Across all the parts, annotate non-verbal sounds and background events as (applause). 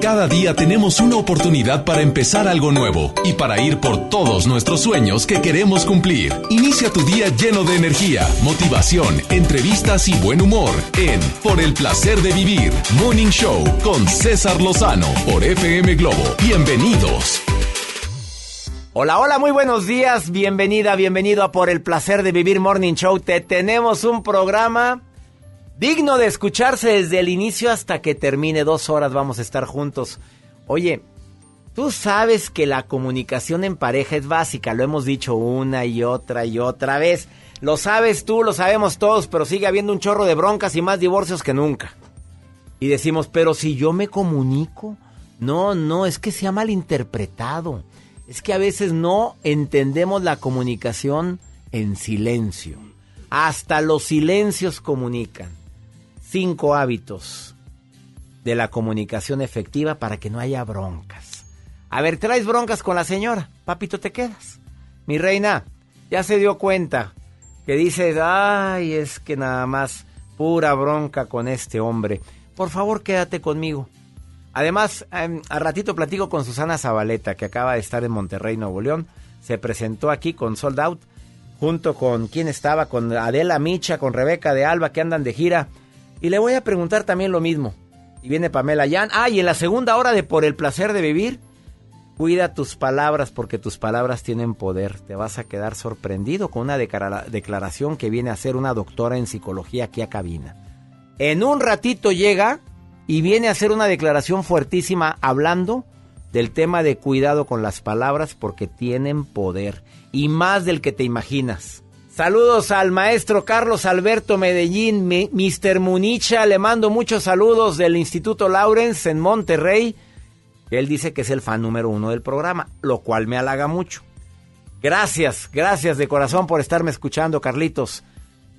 Cada día tenemos una oportunidad para empezar algo nuevo y para ir por todos nuestros sueños que queremos cumplir. Inicia tu día lleno de energía, motivación, entrevistas y buen humor en Por el placer de vivir, Morning Show con César Lozano por FM Globo. Bienvenidos. Hola, hola, muy buenos días. Bienvenida, bienvenido a Por el placer de vivir Morning Show. Te tenemos un programa digno de escucharse desde el inicio hasta que termine. Dos horas vamos a estar juntos. Oye, tú sabes que la comunicación en pareja es básica, lo hemos dicho una y otra y otra vez. Lo sabes tú, lo sabemos todos, pero sigue habiendo un chorro de broncas y más divorcios que nunca. Y decimos, pero si yo me comunico, no, no, es que se ha malinterpretado. Es que a veces no entendemos la comunicación en silencio. Hasta los silencios comunican cinco hábitos de la comunicación efectiva para que no haya broncas. A ver, traes broncas con la señora. Papito, te quedas. Mi reina, ya se dio cuenta que dices, ay, es que nada más pura bronca con este hombre. Por favor, quédate conmigo. Además, eh, al ratito platico con Susana Zabaleta, que acaba de estar en Monterrey, Nuevo León. Se presentó aquí con Sold Out, junto con quién estaba, con Adela Micha, con Rebeca de Alba, que andan de gira. Y le voy a preguntar también lo mismo. Y viene Pamela Yan. Ah, y en la segunda hora de Por el placer de vivir, cuida tus palabras porque tus palabras tienen poder. Te vas a quedar sorprendido con una declaración que viene a ser una doctora en psicología aquí a cabina. En un ratito llega y viene a hacer una declaración fuertísima hablando del tema de cuidado con las palabras porque tienen poder y más del que te imaginas. Saludos al maestro Carlos Alberto Medellín, Mr. Municha, le mando muchos saludos del Instituto Lawrence en Monterrey. Él dice que es el fan número uno del programa, lo cual me halaga mucho. Gracias, gracias de corazón por estarme escuchando, Carlitos.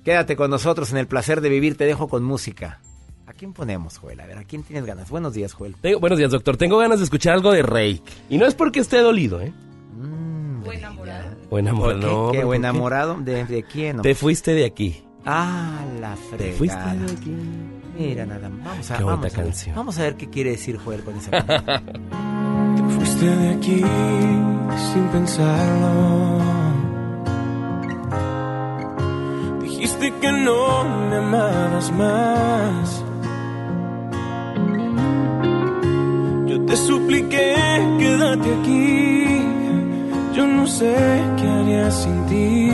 Quédate con nosotros en el placer de vivir, te dejo con música. ¿A quién ponemos, Joel? A ver, ¿a quién tienes ganas? Buenos días, Joel. buenos días, doctor. Tengo ganas de escuchar algo de Rey. Y no es porque esté dolido, ¿eh? O enamorado. ¿Qué, ¿Qué enamorado? ¿De, quién? Te fuiste de aquí. Ah, la fregada. Te fuiste de aquí. Mira, nada más. Vamos a, qué vamos, canción. vamos a ver qué quiere decir Joel con esa (laughs) canción. Te fuiste de aquí sin pensarlo. Dijiste que no me amabas más. Yo te supliqué, quédate aquí yo no sé qué haría sin ti.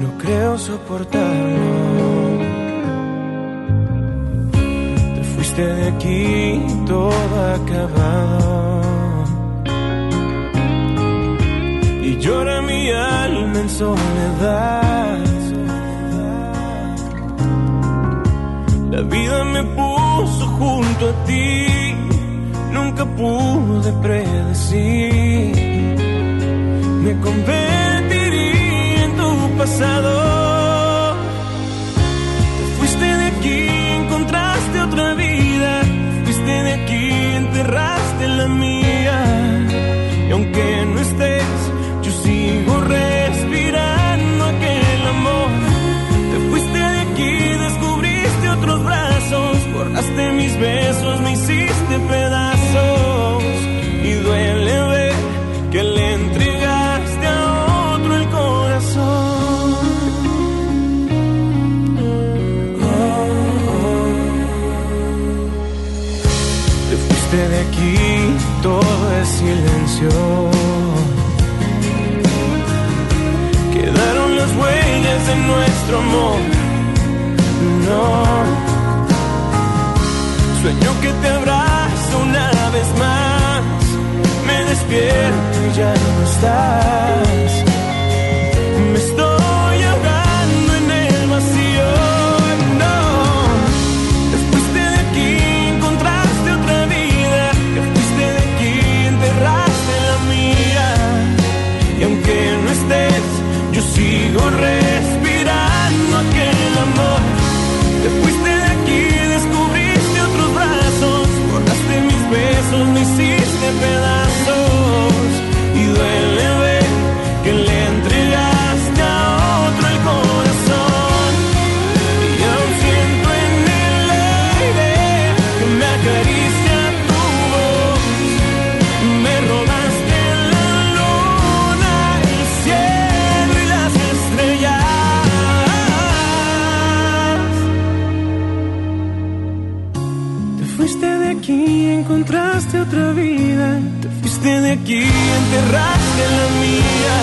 No creo soportarlo. Te fuiste de aquí todo acabado. Y llora mi alma en soledad. La vida me puso junto a ti nunca pude predecir. Me convertiría en tu pasado. Te fuiste de aquí, huellas de nuestro amor. No. Sueño que te abrazo una vez más. Me despierto y ya no estás. Hiciste enterraste la mía.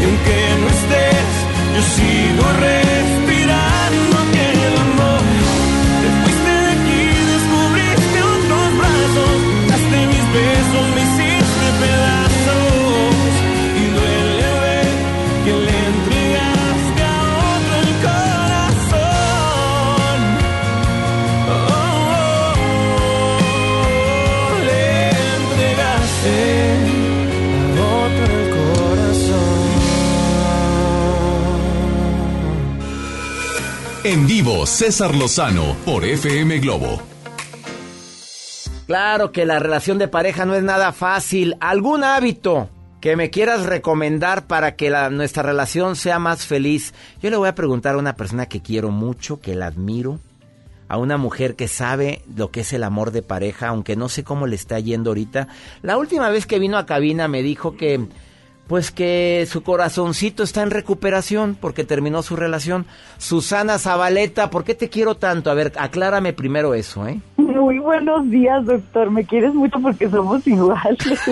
Y aunque no estés, yo sigo respirando En vivo, César Lozano por FM Globo. Claro que la relación de pareja no es nada fácil. ¿Algún hábito que me quieras recomendar para que nuestra relación sea más feliz? Yo le voy a preguntar a una persona que quiero mucho, que la admiro, a una mujer que sabe lo que es el amor de pareja, aunque no sé cómo le está yendo ahorita. La última vez que vino a cabina me dijo que pues que su corazoncito está en recuperación porque terminó su relación. Susana Zabaleta, ¿por qué te quiero tanto? A ver, aclárame primero eso, ¿eh? Muy buenos días, doctor. Me quieres mucho porque somos iguales. (laughs)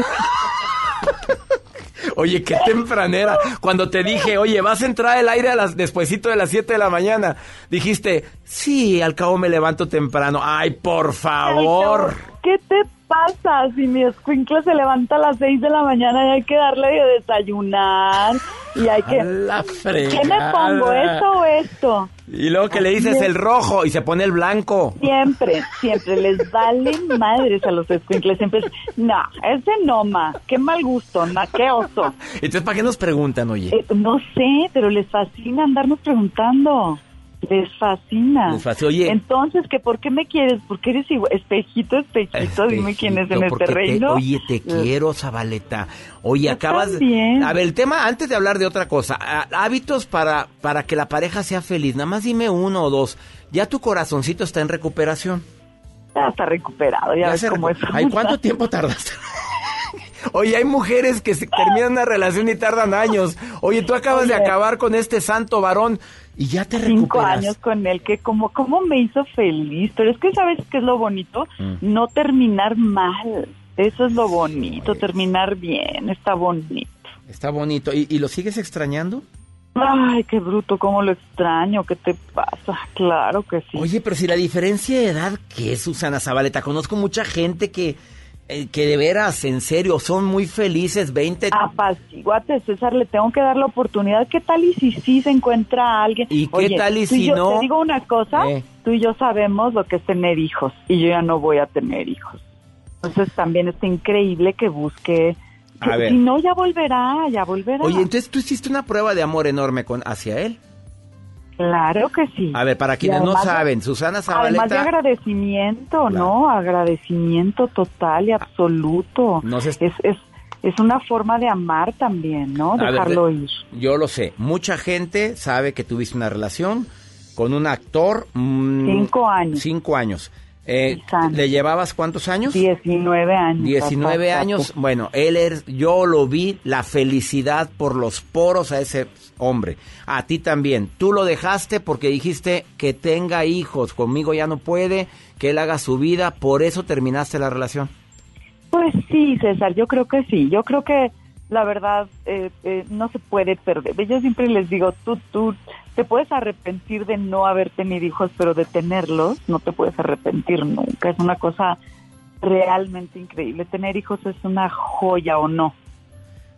Oye, qué tempranera. Cuando te dije, oye, vas a entrar el aire a las, despuesito de las 7 de la mañana, dijiste, sí, al cabo me levanto temprano. Ay, por favor. ¿Qué te pasa? Si mi escuincla se levanta a las 6 de la mañana y hay que darle de desayunar y hay que... La. ¿Qué me pongo? ¿Esto o esto? Y luego que le dices el rojo y se pone el blanco. Siempre, siempre les valen madres a los escuincles. Siempre es, no, ese no, ma. Qué mal gusto, ma. Qué oso. Entonces, ¿para qué nos preguntan, oye? Eh, no sé, pero les fascina andarnos preguntando. Les fascina. Les fascina. Oye. Entonces, ¿que ¿por qué me quieres? Porque eres igual. Espejito, espejito, dime quién es en este te- reino. oye, te quiero, Zabaleta. Oye, Yo acabas... también. A ver, el tema, antes de hablar de otra cosa, hábitos para, para que la pareja sea feliz. Nada más dime uno o dos. Ya tu corazoncito está en recuperación. Ya está recuperado, ya, Ya ves cómo es. Ay, ¿cuánto tiempo tardaste? (laughs) Oye, hay mujeres que se terminan una relación y tardan años. Oye, tú acabas de acabar con este santo varón y ya te Cinco recuperas. años con él, que como, como me hizo feliz. Pero es que, ¿sabes qué es lo bonito? Mm. No terminar mal. Eso es lo bonito, terminar bien, está bonito. Está bonito. ¿Y, y lo sigues extrañando? Ay, qué bruto, cómo lo extraño, ¿qué te pasa? Claro que sí. Oye, pero si la diferencia de edad, ¿qué es, Susana Zabaleta? Conozco mucha gente que, eh, que de veras, en serio, son muy felices, 20... Apaciguate, César, le tengo que dar la oportunidad. ¿Qué tal y si sí se encuentra a alguien? ¿Y qué tal y si yo- no? Te digo una cosa, Eh. tú y yo sabemos lo que es tener hijos y yo ya no voy a tener hijos. Entonces también está increíble que busque... A que ver. Si no, ya volverá, ya volverá. Oye, entonces tú hiciste una prueba de amor enorme con, hacia él. Claro que sí. A ver, para quienes no además saben, Susana Además de Zabaleta... agradecimiento, ¿no? Agradecimiento total y absoluto. No se- es, es, es una forma de amar también, ¿no? A ver, Dejarlo de- ir. Yo lo sé. Mucha gente sabe que tuviste una relación con un actor. mm, Cinco años. Cinco años. Eh. ¿Le llevabas cuántos años? 19 años. 19 papá, años. Bueno, él es, yo lo vi, la felicidad por los poros a ese hombre. A ti también. Tú lo dejaste porque dijiste que tenga hijos. Conmigo ya no puede, que él haga su vida. Por eso terminaste la relación. Pues sí, César, yo creo que sí. Yo creo que la verdad eh, eh, no se puede perder. Yo siempre les digo, tú, tú te puedes arrepentir de no haber tenido hijos, pero de tenerlos no te puedes arrepentir nunca. Es una cosa realmente increíble. Tener hijos es una joya o no.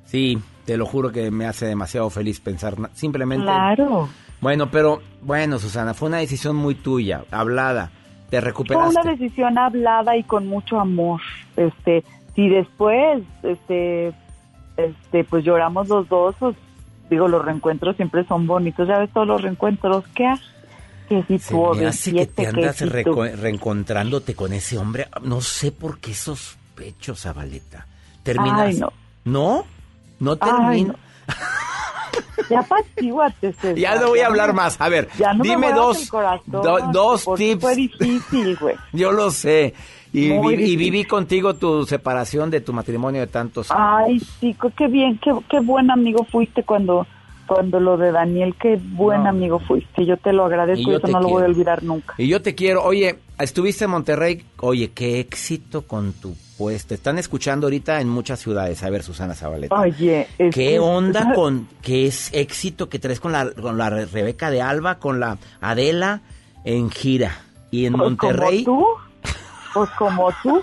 Sí, te lo juro que me hace demasiado feliz pensar simplemente. Claro. Bueno, pero bueno, Susana, fue una decisión muy tuya, hablada. Te Fue recuperaste. una decisión hablada y con mucho amor. Este, si después, este, este, pues lloramos los dos, pues, digo, los reencuentros siempre son bonitos. Ya ves todos los reencuentros que hay. Que si Se me hace que te OV7, andas reencontrándote con ese hombre. No sé por qué sospecho, Zabaleta. ¿Terminas? Ay, no. ¿No? ¿No termina? no. (laughs) Ya apacíguate, César. Ya no voy a hablar más. A ver, Ya no me dime dos, do- dos tips. Fue difícil, güey. (laughs) Yo lo sé. Y, vi- viví contigo tu separación de tu matrimonio de tantos Ay, chico, qué bien, qué, qué buen amigo fuiste cuando cuando lo de Daniel, qué buen No. amigo fuiste. Yo te lo Y agradezco yo y eso te no lo voy a olvidar nunca. Y yo te quiero. Oye, estuviste en Monterrey. Oye, qué éxito con tu puesto. Te están escuchando ahorita en muchas ciudades. A ver, Susana Zabaleta. Oye, es ¿Qué que- onda (laughs) con qué es éxito que traes con la, con la Rebeca de Alba, con la Adela en gira? Y en Pues Monterrey. Como tú, (laughs) pues como tú,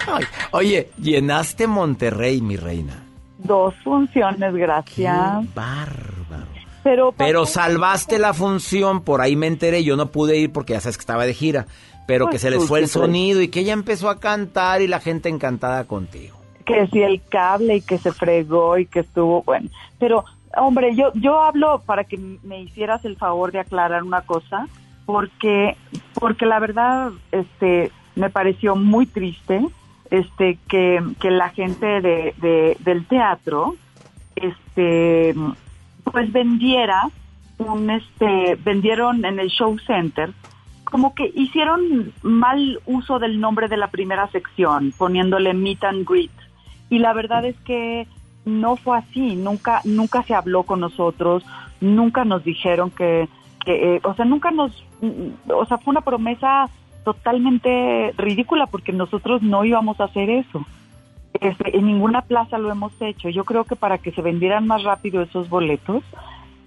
Oye, llenaste Monterrey, mi reina. dos funciones, Qué gracias. bárbaro. Pero, Pero salvaste la función, por ahí me enteré, yo no pude ir porque ya sabes que estaba de gira, pero Pues que se les fue el sonido y que ella empezó a cantar y la gente encantada contigo. que si el cable y que se fregó y que estuvo bueno. Pero, hombre, yo, yo hablo para que me hicieras el favor de aclarar una cosa, porque, porque la verdad, este, me pareció muy triste, este, que, que la gente de, de- del teatro, este, pues vendiera un, este, vendieron en el show center como que hicieron mal uso del nombre de la primera sección, poniéndole meet and greet. Y la verdad es que no fue así, nunca, nunca se habló con nosotros, nunca nos dijeron que, que eh, o sea, nunca nos, mm, o sea, fue una promesa totalmente ridícula porque nosotros no íbamos a hacer eso. Este, en ninguna plaza lo hemos hecho. Yo creo que para que se vendieran más rápido esos boletos,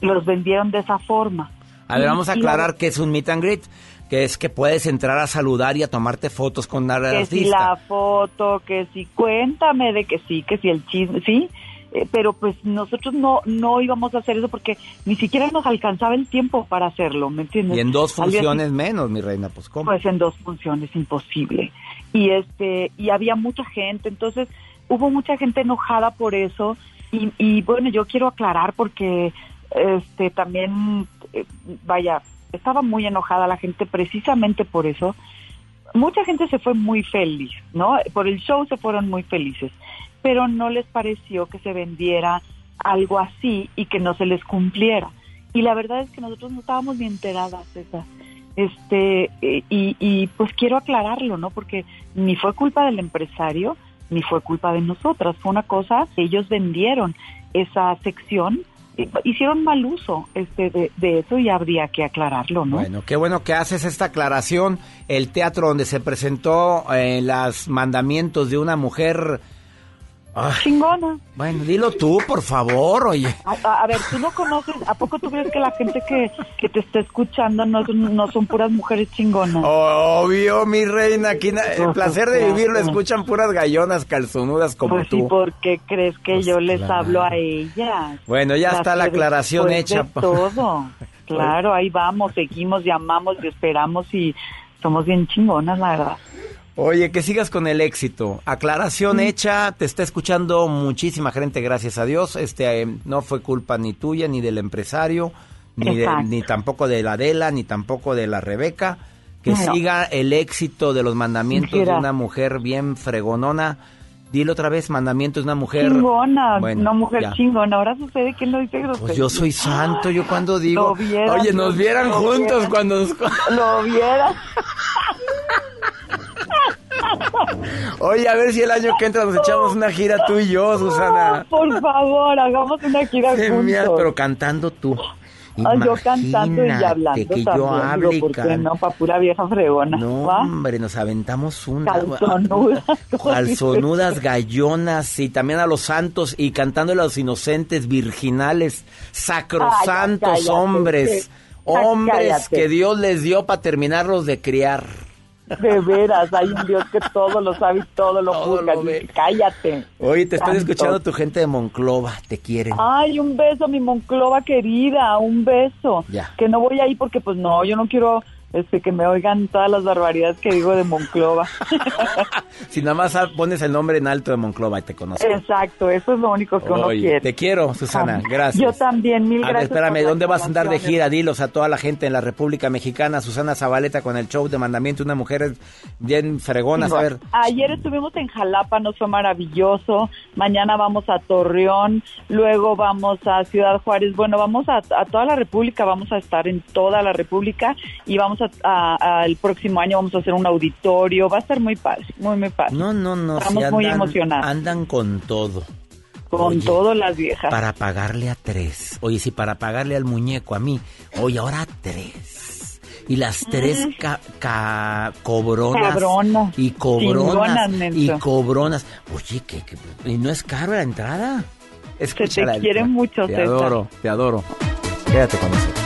los vendieron de esa forma. A ver, vamos a aclarar que es un meet and greet, que es que puedes entrar a saludar y a tomarte fotos con la que si artista. la foto, que si cuéntame de que sí, que si el chisme, sí, eh, pero pues nosotros no no íbamos a hacer eso porque ni siquiera nos alcanzaba el tiempo para hacerlo, ¿me entiendes? Y en dos funciones menos, mi reina, pues cómo. pues en dos funciones imposible y este y había mucha gente entonces hubo mucha gente enojada por eso y, y bueno yo quiero aclarar porque este también eh, vaya estaba muy enojada la gente precisamente por eso. Mucha gente se fue muy feliz no por el show se fueron muy felices pero no les pareció que se vendiera algo así y que no se les cumpliera. Y la verdad es que nosotros no estábamos ni enteradas César este eh, y, y pues quiero aclararlo no porque ni fue culpa del empresario ni fue culpa de nosotras fue una cosa ellos vendieron esa sección eh, hicieron mal uso este de, de eso y habría que aclararlo no Bueno, qué bueno que haces esta aclaración. El teatro donde se presentó eh, los mandamientos de una mujer. Ay, chingona bueno, dilo tú, por favor, oye. a, a- a ver tú no conoces a poco tú crees que la gente que, que te está escuchando no son, no son puras mujeres chingonas Obvio, mi reina, aquí na- el placer de vivir lo escuchan puras gallonas calzonudas como pues tú. ¿por qué crees que Pues yo les hablo a ellas? Bueno, ya está la aclaración hecha. de todo. (laughs) Claro, ahí vamos, seguimos, llamamos, y esperamos y somos bien chingonas, la verdad. Oye, que sigas con el éxito. Aclaración hecha, te está escuchando muchísima gente, gracias a Dios. Este eh, no fue culpa ni tuya ni del empresario, ni de- ni tampoco de la Adela, ni tampoco de la Rebeca. Que No. siga el éxito de los mandamientos de una mujer bien fregonona. Dilo otra vez, mandamientos de una mujer Chingona, Bueno, no mujer ya. chingona. Ahora sucede que lo dice grosero. Pues yo soy santo, yo cuando digo, vieran, oye, nos vieran juntos vieran. cuando nos... Lo viera. (laughs) (laughs) Oye, a ver si el año que entra nos echamos una gira tú y yo, Susana. Por favor, hagamos una gira juntos. pero cantando tú. Ah, yo cantando y Imagínate hablando que también, yo digo, hable y ¿por qué can- no? Pa' pura vieja fregona, No, ¿va? hombre, nos aventamos una. Calzonudas. (laughs) Calzonudas, gallonas y también a los santos y cantando a los inocentes, virginales, sacrosantos Ay, ya, cállate, hombres, hombres Cállate. que Dios les dio para terminarlos de criar. De veras, hay un Dios que todo lo sabe y todo lo Todo juzga. lo. Cállate. Oye, te están escuchando tu gente de Monclova, te quieren. Ay, un beso, mi Monclova querida, un beso. Ya. Que no voy ahí porque, pues no, yo no quiero este, que me oigan todas las barbaridades que digo de Monclova. (laughs) si nada más pones el nombre en alto de Monclova y te conozco. Exacto, eso es lo único que uno quiere. Te quiero, Susana, gracias. Yo también, mil gracias. espérame, ¿dónde vas a andar de gira? Dilos a toda la gente en la República Mexicana. Susana Zabaleta con el show de mandamiento, una mujer bien fregona, a ver. Ayer estuvimos en Jalapa, nos fue maravilloso. Mañana vamos a Torreón, luego vamos a Ciudad Juárez. Bueno, vamos a, a toda la República, vamos a estar en toda la República y vamos a, el próximo año vamos a hacer un auditorio, va a ser muy padre, muy, muy padre. No, no, no. Estamos muy emocionados. Andan con todo. Con todas las viejas. Para pagarle a tres. Oye, si para pagarle al muñeco a mí, oye, ahora a tres. Y las tres ca, cobronas. Y cobronas. y cobronas. Oye, ¿qué, y no es caro la entrada? Escúchala, te quiere mucho, Te adoro, te adoro. Quédate con nosotros.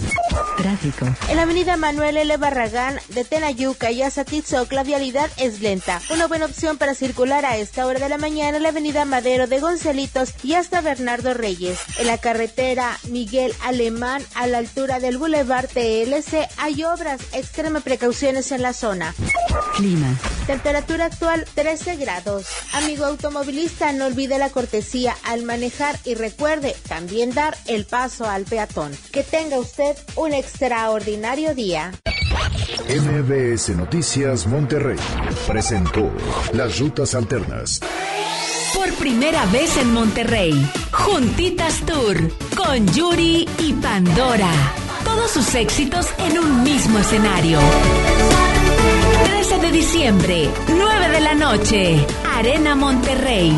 Tráfico. En la avenida Manuel L. Barragán de Tenayuca y Azatitzoc la vialidad es lenta. Una buena opción para circular a esta hora de la mañana en la avenida Madero de Gonzalitos y hasta Bernardo Reyes. En la carretera Miguel Alemán a la altura del Boulevard TLC hay obras. Extrema precauciones en la zona. Clima. Temperatura actual 13 grados. Amigo automovilista, no olvide la cortesía al manejar y recuerde también dar el paso al peatón. Que tenga usted un extraordinario día. MBS Noticias Monterrey presentó Las Rutas Alternas. Por primera vez en Monterrey, Juntitas Tour con Yuri y Pandora. Todos sus éxitos en un mismo escenario. 13 de diciembre, 9 de la noche, Arena Monterrey.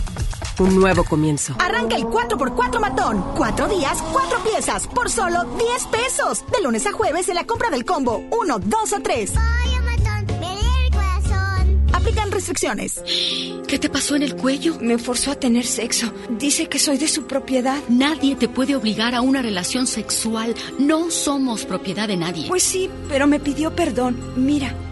un nuevo comienzo. Arranca el 4x4 matón. Cuatro días, cuatro piezas, por solo 10 pesos. De lunes a jueves en la compra del combo 1, 2 o 3. Aplican restricciones. ¿Qué te pasó en el cuello? Me forzó a tener sexo. Dice que soy de su propiedad. Nadie te puede obligar a una relación sexual. No somos propiedad de nadie. Pues sí, pero me pidió perdón. Mira,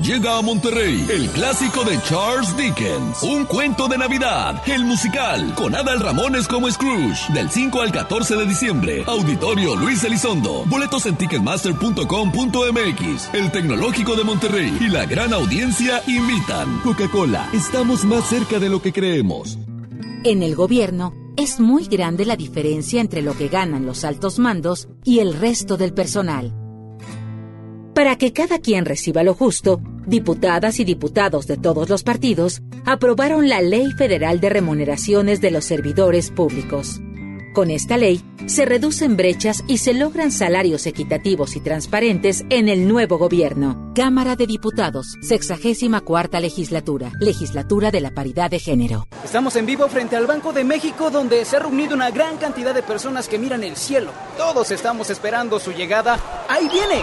Llega a Monterrey el clásico de Charles Dickens, Un cuento de Navidad, el musical, con Adal Ramones como Scrooge, del 5 al 14 de diciembre. Auditorio Luis Elizondo. Boletos en ticketmaster.com.mx. El Tecnológico de Monterrey y la gran audiencia invitan. Coca-Cola, estamos más cerca de lo que creemos. En el gobierno es muy grande la diferencia entre lo que ganan los altos mandos y el resto del personal. Para que cada quien reciba lo justo, diputadas y diputados de todos los partidos aprobaron la Ley Federal de Remuneraciones de los Servidores Públicos. Con esta ley, se reducen brechas y se logran salarios equitativos y transparentes en el nuevo gobierno. Cámara de Diputados, 64 legislatura, legislatura de la paridad de género. Estamos en vivo frente al Banco de México donde se ha reunido una gran cantidad de personas que miran el cielo. Todos estamos esperando su llegada. ¡Ahí viene!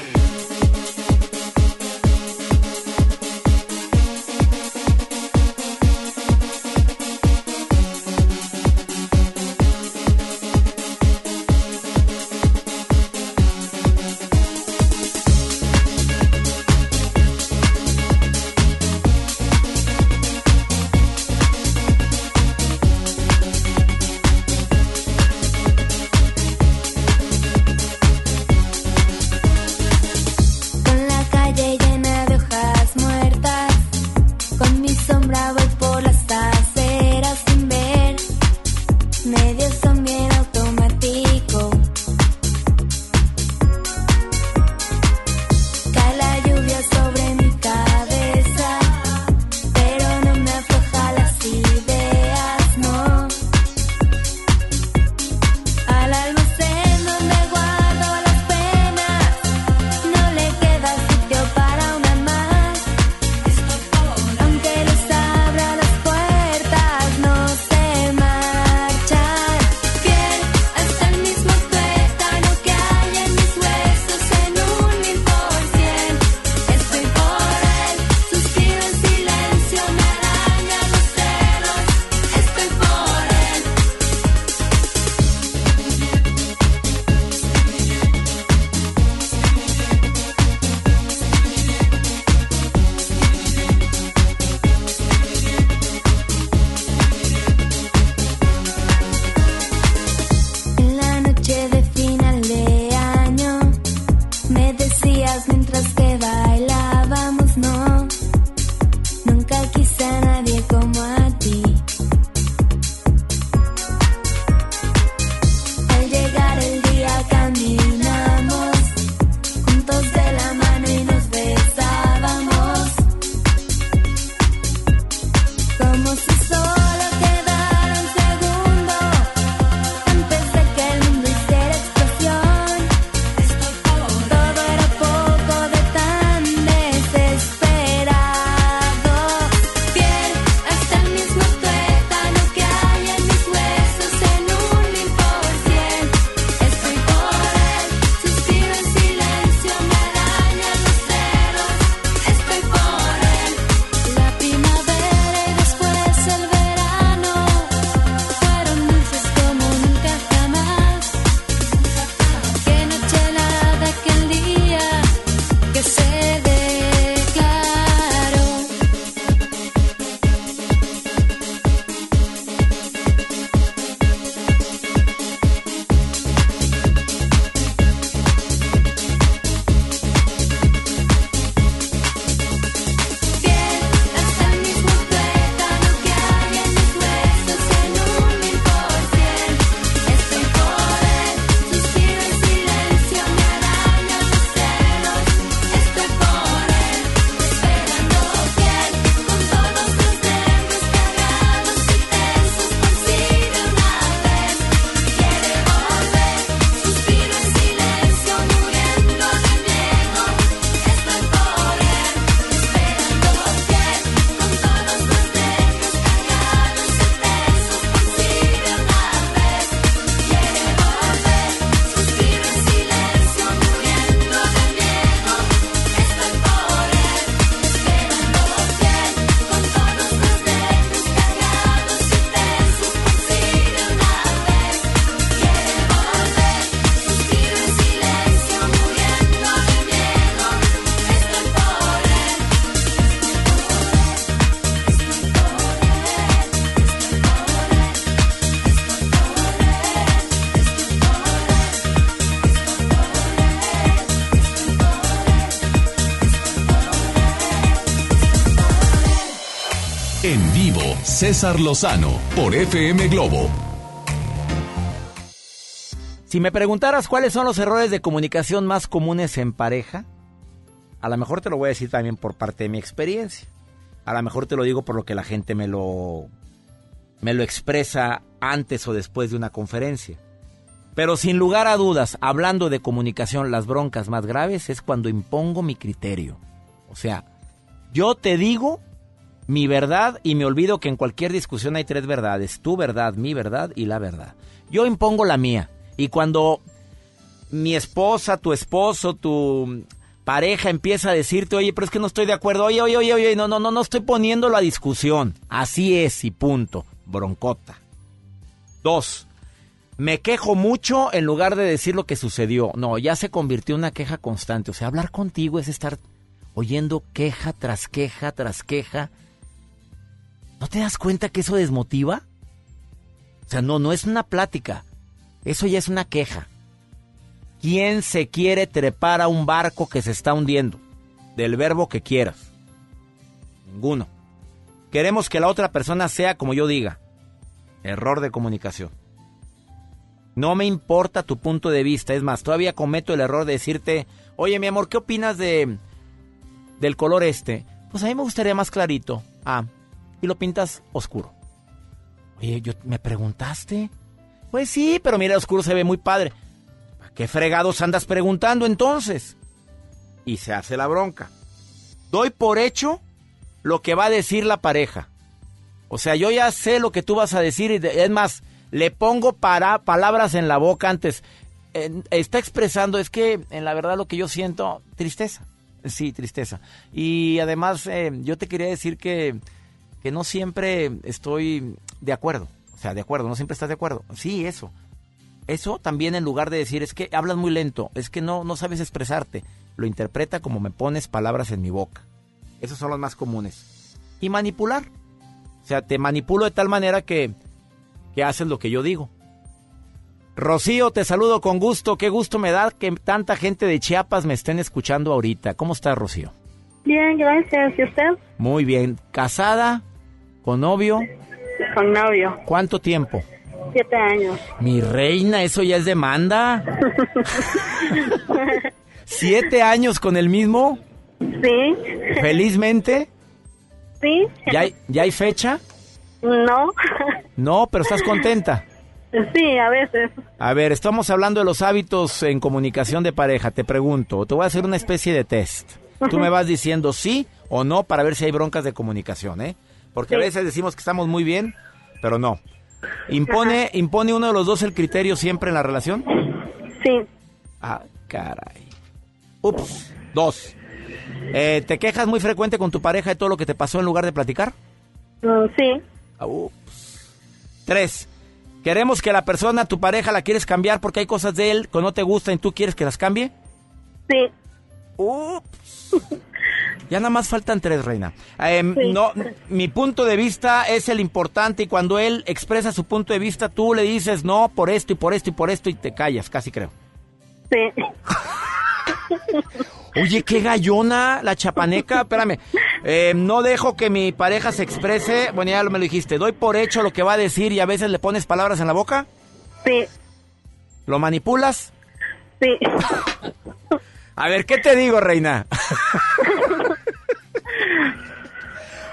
César Lozano por FM Globo. Si me preguntaras cuáles son los errores de comunicación más comunes en pareja, a lo mejor te lo voy a decir también por parte de mi experiencia. A lo mejor te lo digo por lo que la gente me lo me lo expresa antes o después de una conferencia. Pero sin lugar a dudas, hablando de comunicación, las broncas más graves es cuando impongo mi criterio. O sea, yo te digo mi verdad y me olvido que en cualquier discusión hay tres verdades. Tu verdad, mi verdad y la verdad. Yo impongo la mía. Y cuando mi esposa, tu esposo, tu pareja empieza a decirte, oye, pero es que no estoy de acuerdo, oye, oye, oye, oye, no, no, no, no estoy poniéndolo a discusión. Así es y punto. Broncota. Dos, me quejo mucho en lugar de decir lo que sucedió. No, ya se convirtió en una queja constante. O sea, hablar contigo es estar oyendo queja tras queja tras queja. ¿No te das cuenta que eso desmotiva? O sea, no, no es una plática. Eso ya es una queja. ¿Quién se quiere trepar a un barco que se está hundiendo? Del verbo que quieras. Ninguno. Queremos que la otra persona sea como yo diga. Error de comunicación. No me importa tu punto de vista. Es más, todavía cometo el error de decirte, oye mi amor, ¿qué opinas de del color este? Pues a mí me gustaría más clarito. Ah, y lo pintas oscuro. Oye, yo, ¿me preguntaste? Pues sí, pero mira, oscuro se ve muy padre. qué fregados andas preguntando entonces? Y se hace la bronca. Doy por hecho lo que va a decir la pareja. O sea, yo ya sé lo que tú vas a decir y es más, le pongo para palabras en la boca antes. está expresando, es que en la verdad lo que yo siento, tristeza. Sí, tristeza. Y además eh, yo te quería decir que, que no siempre estoy de acuerdo. O sea, de acuerdo, no siempre estás de acuerdo. Sí, eso. Eso también en lugar de decir, es que hablas muy lento, es que no, no sabes expresarte, lo interpreta como me pones palabras en mi boca. Esos son los más comunes. Y manipular. O sea, te manipulo de tal manera que, que haces lo que yo digo. Rocío, te saludo con gusto. Qué gusto me da que tanta gente de Chiapas me estén escuchando ahorita. ¿Cómo estás, Rocío? Bien, gracias. ¿Y usted? Muy bien. ¿Casada? ¿Con novio? Con novio. ¿Cuánto tiempo? Siete años. Mi reina, eso ya es demanda. (laughs) ¿Siete años con el mismo? Sí. ¿Felizmente? Sí. ¿Ya hay, ¿Ya hay fecha? No. No, pero estás contenta. Sí, a veces. A ver, estamos hablando de los hábitos en comunicación de pareja. Te pregunto, te voy a hacer una especie de test. Tú me vas diciendo sí o no para ver si hay broncas de comunicación, ¿eh? Porque a veces decimos que estamos muy bien, pero no. ¿Impone, ¿Impone uno de los dos el criterio siempre en la relación? Sí. Ah, caray. Ups. Dos. Eh, ¿Te quejas muy frecuente con tu pareja de todo lo que te pasó en lugar de platicar? Mm, sí. Ah, ups. Tres. ¿Queremos que la persona, tu pareja, la quieres cambiar porque hay cosas de él que no te gustan y tú quieres que las cambie? Sí. Ups. Ya nada más faltan tres, reina. Em, no, mi punto de vista es el importante y cuando él expresa su punto de vista, tú le dices no por esto y por esto y por esto y te callas, casi creo. Sí. Oye, qué gallona la chapaneca. Espérame. Eh, no dejo que mi pareja se exprese. Bueno, ya me lo dijiste. Doy por hecho lo que va a decir y a veces le pones palabras en la boca. Sí. ¿Lo manipulas? Sí. (laughs) A ver, ¿qué te digo, reina?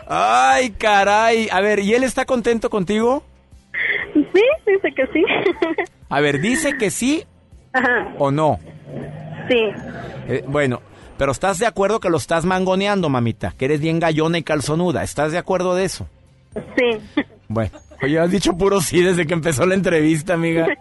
Ay, caray. A ver, ¿y él está contento contigo? Sí, dice que sí. A ver, ¿dice que sí o no? Sí. Eh, bueno, pero ¿estás de acuerdo que lo estás mangoneando, mamita? Que eres bien gallona y calzonuda. ¿Estás de acuerdo de eso? Sí. Bueno, oye, has dicho puro sí desde que empezó la entrevista, amiga. (laughs)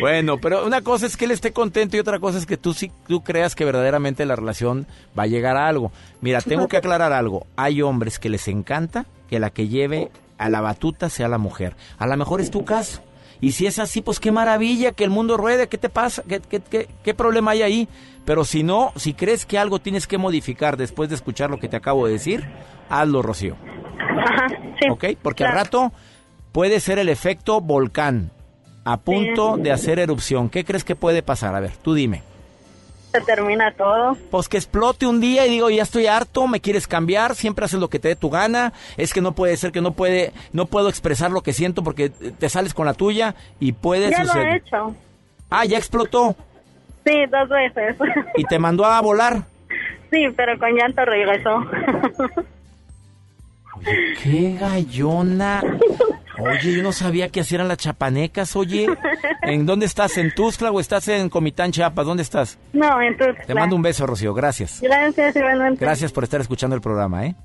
Bueno, pero una cosa es que él esté contento y otra cosa es que tú sí tú creas que verdaderamente la relación va a llegar a algo. Mira, tengo que aclarar algo. Hay hombres que les encanta que la que lleve a la batuta sea la mujer. A lo mejor es tu caso. Y si es así, pues qué maravilla que el mundo ruede, ¿qué te pasa? ¿Qué, qué, qué, qué problema hay ahí? Pero si no, si crees que algo tienes que modificar después de escuchar lo que te acabo de decir, hazlo, Rocío. Ajá, sí. ¿Ok? Porque al rato puede ser el efecto volcán a punto de hacer erupción. ¿Qué crees que puede pasar? A ver, tú dime. se termina todo. Pues que explote un día y digo, ya estoy harto, me quieres cambiar, siempre haces lo que te dé tu gana, es que no puede ser que no puede, no puedo expresar lo que siento porque te sales con la tuya y puede ya suceder. lo he hecho. Ah, ya explotó. Sí, dos veces. ¿Y te mandó a volar? Sí, pero con llanto regresó. ¡Qué gallona! (laughs) Oye, yo no sabía que hacían las chapanecas, oye. ¿En dónde estás? ¿En Tuxtla o estás en Comitán, Chiapas? ¿Dónde estás? No, entonces. Te mando un beso, Rocío. Gracias. Gracias, igualmente. Gracias por estar escuchando el programa, ¿eh?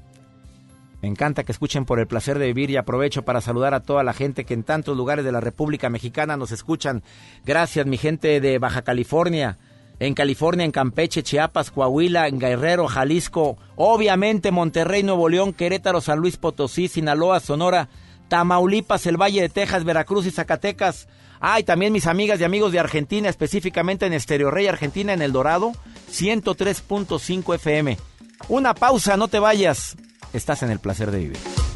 Me encanta que escuchen por el placer de vivir y aprovecho para saludar a toda la gente que en tantos lugares de la República Mexicana nos escuchan. Gracias, mi gente de Baja California, en California, en Campeche, Chiapas, Coahuila, en Guerrero, Jalisco, obviamente Monterrey, Nuevo León, Querétaro, San Luis Potosí, Sinaloa, Sonora, Tamaulipas, el Valle de Texas, Veracruz y Zacatecas. Ah, y también mis amigas y amigos de Argentina, específicamente en Estereo Rey Argentina, en El Dorado, 103.5 FM. Una pausa, no te vayas. Estás en el placer de vivir.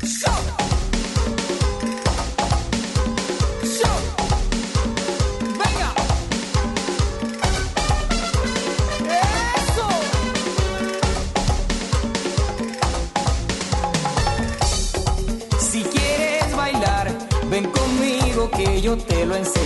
Te lo enseñaré.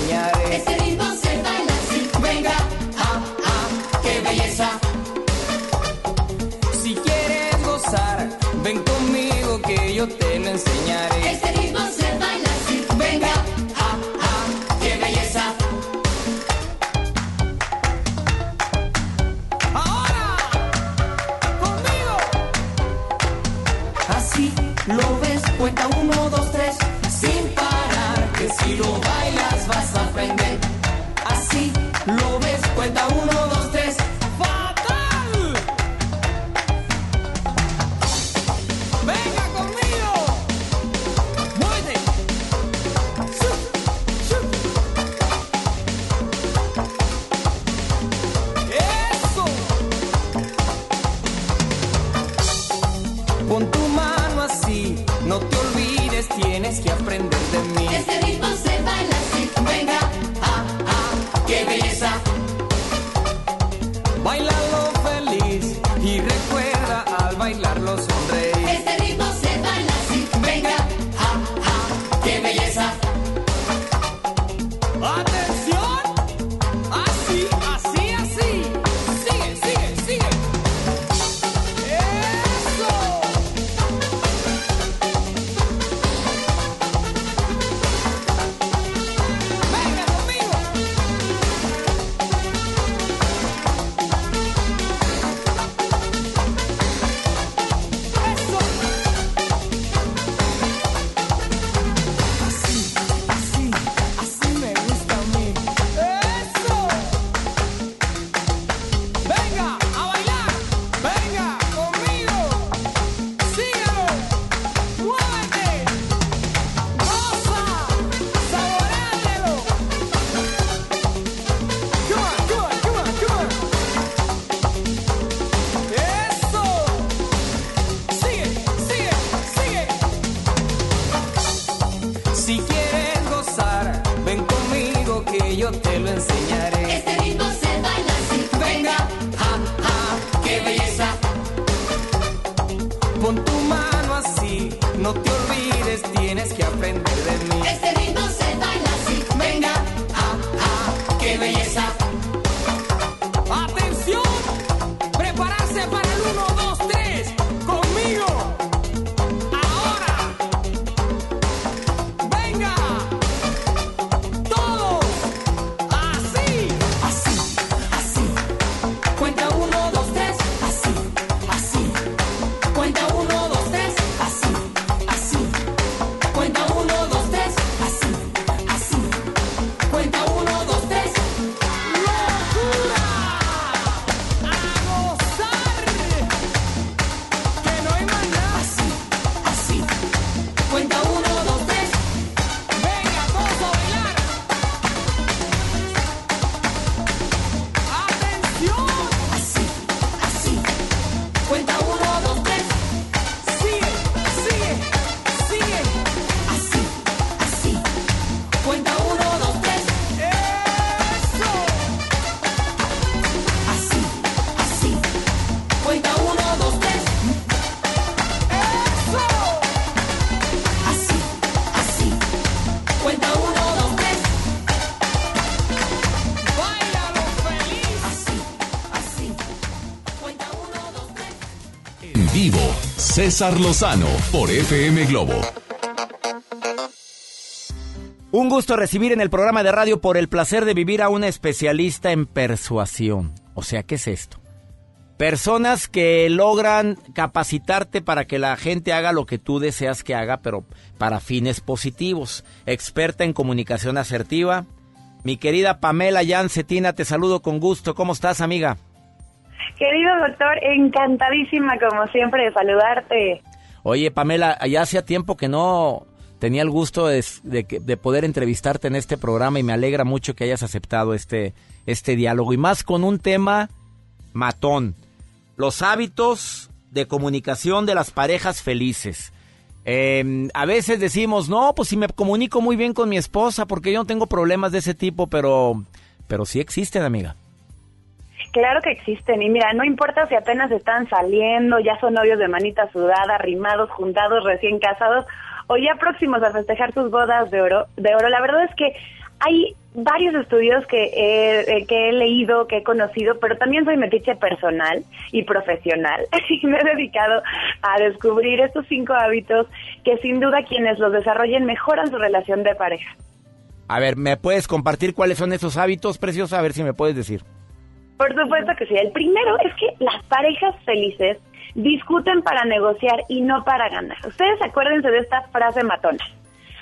Lozano por FM Globo. Un gusto recibir en el programa de radio por el placer de vivir a una especialista en persuasión. O sea, ¿qué es esto? Personas que logran capacitarte para que la gente haga lo que tú deseas que haga, pero para fines positivos. Experta en comunicación asertiva. Mi querida Pamela Cetina, te saludo con gusto. ¿Cómo estás, amiga? Querido doctor, encantadísima como siempre de saludarte. Oye, Pamela, ya hacía tiempo que no tenía el gusto de, de, de, poder entrevistarte en este programa y me alegra mucho que hayas aceptado este, este diálogo y más con un tema matón los hábitos de comunicación de las parejas felices. Eh, a veces decimos, no, pues si me comunico muy bien con mi esposa, porque yo no tengo problemas de ese tipo, pero, pero sí existen, amiga. Claro que existen, y mira, no importa si apenas están saliendo, ya son novios de manita sudada, arrimados, juntados, recién casados, o ya próximos a festejar sus bodas de oro, de oro. La verdad es que hay varios estudios que he, que he leído, que he conocido, pero también soy metiche personal y profesional. (laughs) Y me he dedicado a descubrir estos cinco hábitos que sin duda quienes los desarrollen mejoran su relación de pareja. A ver, ¿me puedes compartir cuáles son esos hábitos, preciosa? A ver si me puedes decir. Por supuesto que sí. El primero es que las parejas felices discuten para negociar y no para ganar. Ustedes acuérdense de esta frase matona.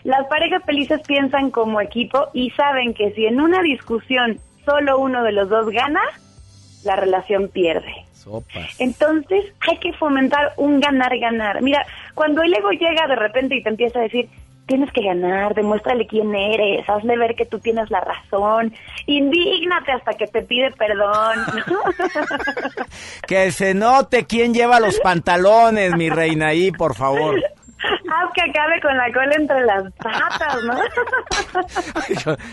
Las parejas felices piensan como equipo y saben que si en una discusión solo uno de los dos gana, la relación pierde. Entonces hay que fomentar un ganar-ganar. Mira, cuando el ego llega de repente y te empieza a decir, tienes que ganar, demuéstrale quién eres, hazle ver que tú tienes la razón, indígnate hasta que te pide perdón. (laughs) que se note quién lleva los pantalones, mi reina, ahí, por favor. (laughs) (laughs) Haz que acabe con la cola entre las patas, ¿no?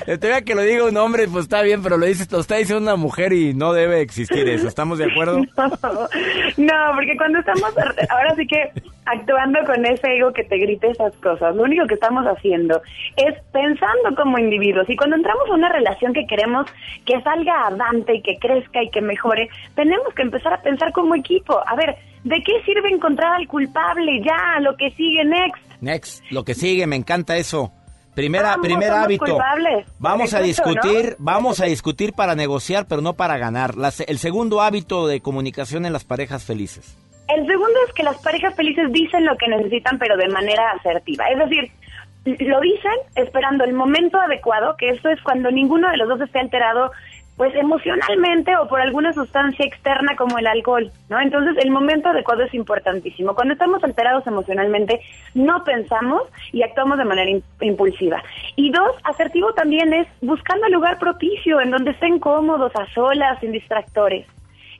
(laughs) te vea que lo diga un hombre, pues está bien, pero lo dices, lo está diciendo una mujer y no debe existir eso. ¿Estamos de acuerdo? (laughs) No, porque cuando estamos, ahora sí que actuando con ese ego que te grite esas cosas, lo único que estamos haciendo es pensando como individuos. Y cuando entramos a una relación que queremos que salga avante y que crezca y que mejore, tenemos que empezar a pensar como equipo. A ver, ¿de qué sirve encontrar al culpable? Ya, lo que sigue, next. Next, lo que sigue, me encanta eso. Primera, primer hábito. Vamos a discutir, vamos a discutir para negociar, pero no para ganar. el segundo hábito de comunicación en las parejas felices. El segundo es que las parejas felices dicen lo que necesitan, pero de manera asertiva. Es decir, lo dicen esperando el momento adecuado, que eso es cuando ninguno de los dos esté alterado pues emocionalmente o por alguna sustancia externa como el alcohol, ¿no? Entonces el momento adecuado es importantísimo. Cuando estamos alterados emocionalmente, no pensamos y actuamos de manera impulsiva. Y dos, asertivo también es buscando el lugar propicio, en donde estén cómodos, a solas, sin distractores.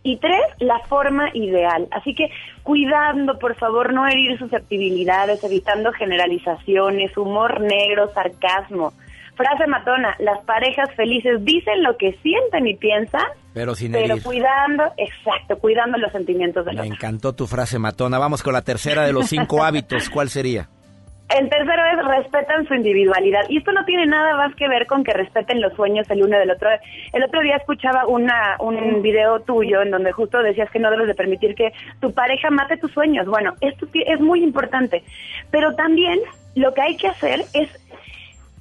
Y tres, la forma ideal. Así que cuidando, por favor, no herir susceptibilidades, evitando generalizaciones, humor negro, sarcasmo. Frase matona, las parejas felices dicen lo que sienten y piensan, pero sin Pero cuidando, exacto, cuidando los sentimientos de los Me encantó tu frase matona. Vamos con la tercera de los cinco (laughs) hábitos. ¿Cuál sería? El tercero es respetan su individualidad. Y esto no tiene nada más que ver con que respeten los sueños el uno del otro. El otro día escuchaba una, un video tuyo en donde justo decías que no debes de permitir que tu pareja mate tus sueños. Bueno, esto es muy importante. Pero también lo que hay que hacer es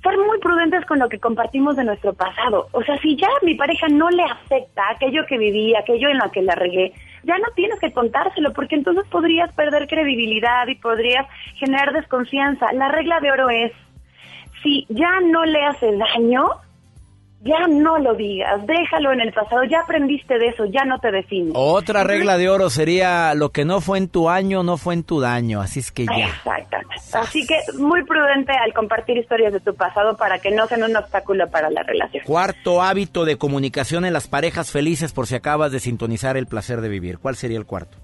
ser muy prudentes con lo que compartimos de nuestro pasado. O sea, si ya mi pareja no le afecta aquello que viví, aquello en lo que la regué, ya no tienes que contárselo, porque entonces podrías perder credibilidad y podrías generar desconfianza. La regla de oro es, si ya no le hace daño, ya no lo digas, déjalo en el pasado, ya aprendiste de eso, ya no te define. Otra regla de oro sería lo que no fue en tu año, no fue en tu daño, así es que ya. Exactamente. Así que muy prudente al compartir historias de tu pasado para que no sean un obstáculo para la relación. Cuarto hábito de comunicación en las parejas felices por si acabas de sintonizar el placer de vivir. ¿Cuál sería el cuarto?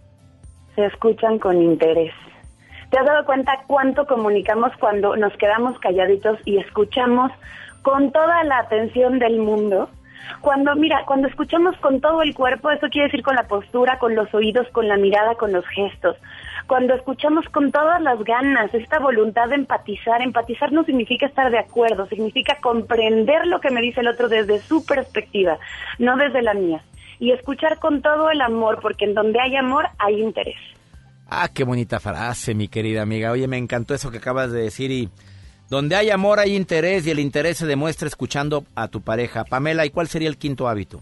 Se escuchan con interés. ¿Te has dado cuenta cuánto comunicamos cuando nos quedamos calladitos y escuchamos con toda la atención del mundo. Cuando, mira, cuando escuchamos con todo el cuerpo, eso quiere decir con la postura, con los oídos, con la mirada, con los gestos. Cuando escuchamos con todas las ganas, esta voluntad de empatizar, empatizar no significa estar de acuerdo, significa comprender lo que me dice el otro desde su perspectiva, no desde la mía. Y escuchar con todo el amor, porque en donde hay amor hay interés. Ah, qué bonita frase, mi querida amiga. Oye, me encantó eso que acabas de decir y donde hay amor hay interés y el interés se demuestra escuchando a tu pareja. Pamela, ¿y cuál sería el quinto hábito?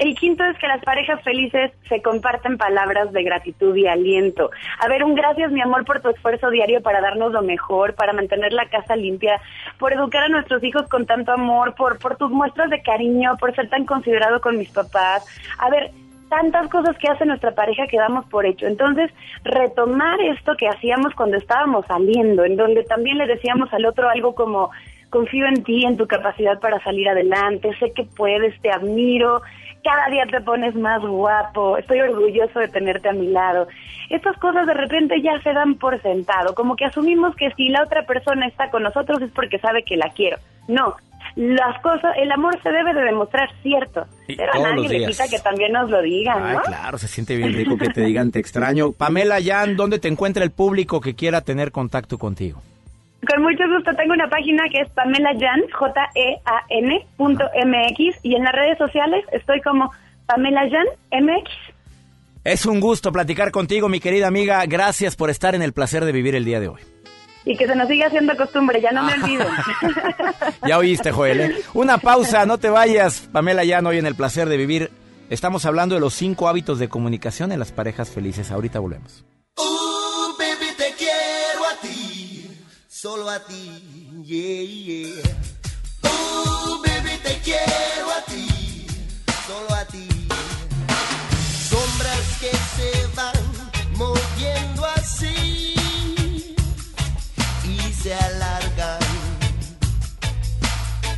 El quinto es que las parejas felices se comparten palabras de gratitud y aliento. A ver, un gracias, mi amor, por tu esfuerzo diario para darnos lo mejor, para mantener la casa limpia, por educar a nuestros hijos con tanto amor, por, por tus muestras de cariño, por ser tan considerado con mis papás. A ver, tantas cosas que hace nuestra pareja que damos por hecho. Entonces, retomar esto que hacíamos cuando estábamos saliendo, en donde también le decíamos al otro algo como, confío en ti, en tu capacidad para salir adelante, sé que puedes, te admiro, cada día te pones más guapo, estoy orgulloso de tenerte a mi lado. Estas cosas de repente ya se dan por sentado, como que asumimos que si la otra persona está con nosotros es porque sabe que la quiero. No, las cosas, el amor se debe de demostrar cierto, Y pero a nadie le quita que también nos lo digan, Ay, ¿no? claro, se siente bien rico que te digan te extraño. (laughs) Pamela Jan, ¿dónde te encuentra el público que quiera tener contacto contigo? Con mucho gusto tengo una página que es Pamela Jan, J-E-A-N punto MX y en las redes sociales estoy como Pamela Jan MX. Es un gusto platicar contigo, mi querida amiga. Gracias por estar en el placer de vivir el día de hoy. Y que se nos siga haciendo costumbre, ya no me olvido. (laughs) Ya oíste, Joel. ¿eh? Una pausa, no te vayas. Pamela Jan, hoy en el placer de vivir. Estamos hablando de los cinco hábitos de comunicación en las parejas felices. Ahorita volvemos. Uh, baby, te quiero a ti, solo a ti, yeah, yeah. Uh, baby, te quiero a ti, solo a ti. Se alargan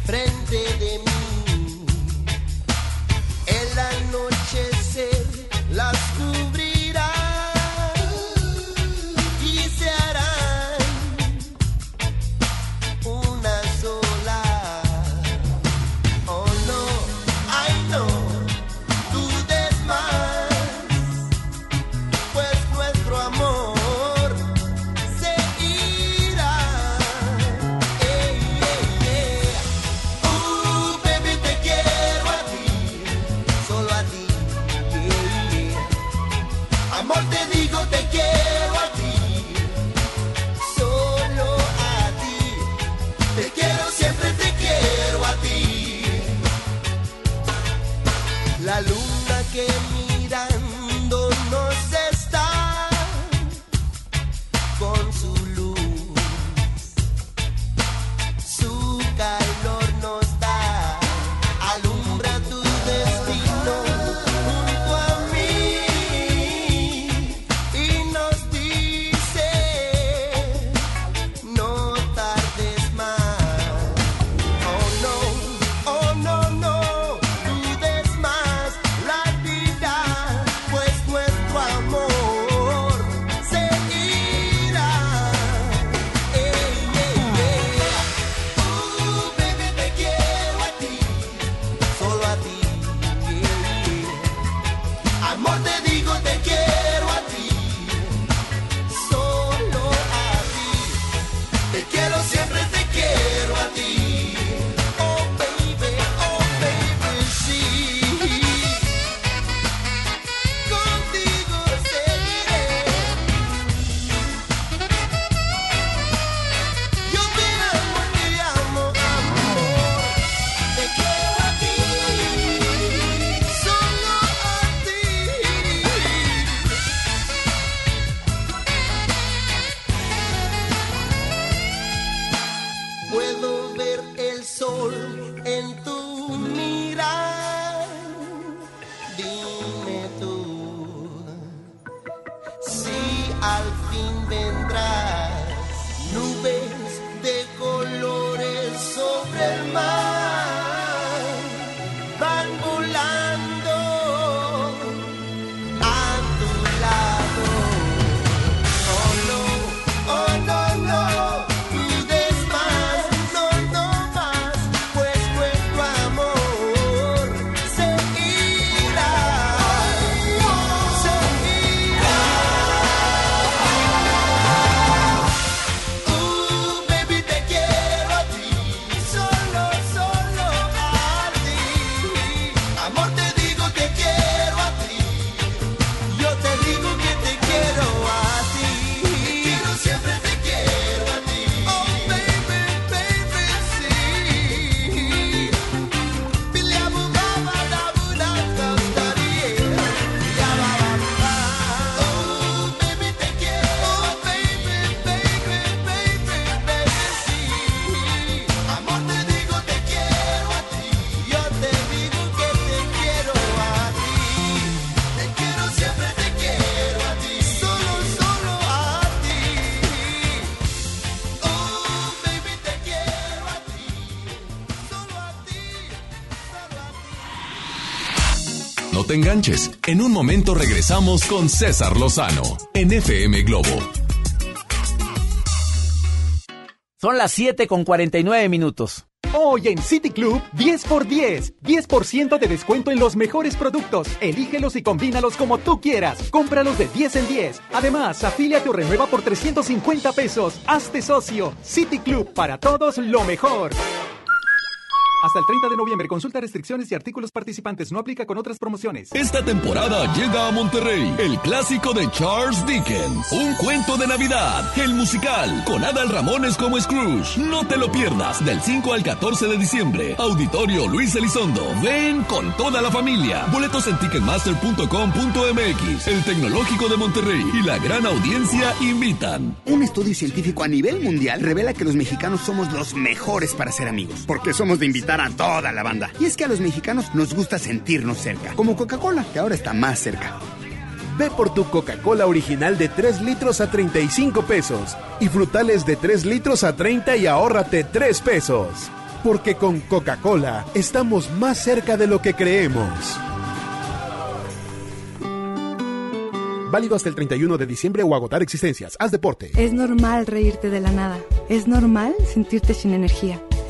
frente de mí. Enganches. En un momento regresamos con César Lozano en FM Globo. Son las 7 con 49 minutos. Hoy en City Club, 10 por 10. 10% de descuento en los mejores productos. Elígelos y combínalos como tú quieras. Cómpralos de 10 en 10. Además, afíliate o renueva por 350 pesos. Hazte socio. City Club, para todos lo mejor. Hasta el 30 de noviembre, consulta restricciones y artículos participantes. No aplica con otras promociones. Esta temporada llega a Monterrey el clásico de Charles Dickens, un cuento de Navidad, el musical, con Adal Ramones como Scrooge. No te lo pierdas del 5 al 14 de diciembre. Auditorio Luis Elizondo. Ven con toda la familia. Boletos en ticketmaster.com.mx. El Tecnológico de Monterrey y la gran audiencia invitan. Un estudio científico a nivel mundial revela que los mexicanos somos los mejores para ser amigos, porque somos de invitar a toda la banda. Y es que a los mexicanos nos gusta sentirnos cerca, como Coca-Cola, que ahora está más cerca. Ve por tu Coca-Cola original de 3 litros a 35 pesos y frutales de 3 litros a 30 y ahórrate 3 pesos. Porque con Coca-Cola estamos más cerca de lo que creemos. Válido hasta el 31 de diciembre o agotar existencias. Haz deporte. Es normal reírte de la nada. Es normal sentirte sin energía.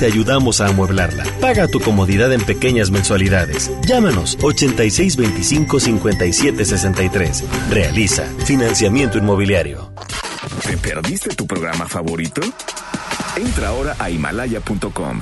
te ayudamos a amueblarla. Paga tu comodidad en pequeñas mensualidades. Llámanos 8625-5763. Realiza financiamiento inmobiliario. ¿Te perdiste tu programa favorito? Entra ahora a himalaya.com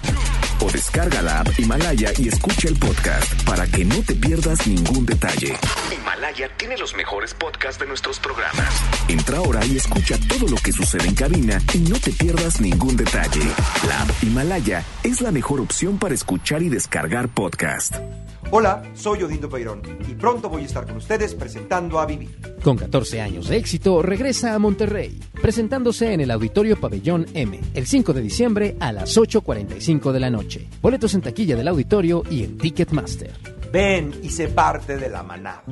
o descarga la app Himalaya y escucha el podcast para que no te pierdas ningún detalle. Himalaya tiene los mejores podcasts de nuestros programas. Entra ahora y escucha todo lo que sucede en cabina y no te pierdas ningún detalle. La app Himalaya es la mejor opción para escuchar y descargar podcast. Hola, soy Odindo Peirón y pronto voy a estar con ustedes presentando a Vivir. Con 14 años de éxito, regresa a Monterrey, presentándose en el Auditorio Pabellón M, el 5 de diciembre a las 8.45 de la noche. Boletos en taquilla del auditorio y en Ticketmaster. Ven y sé parte de la manada.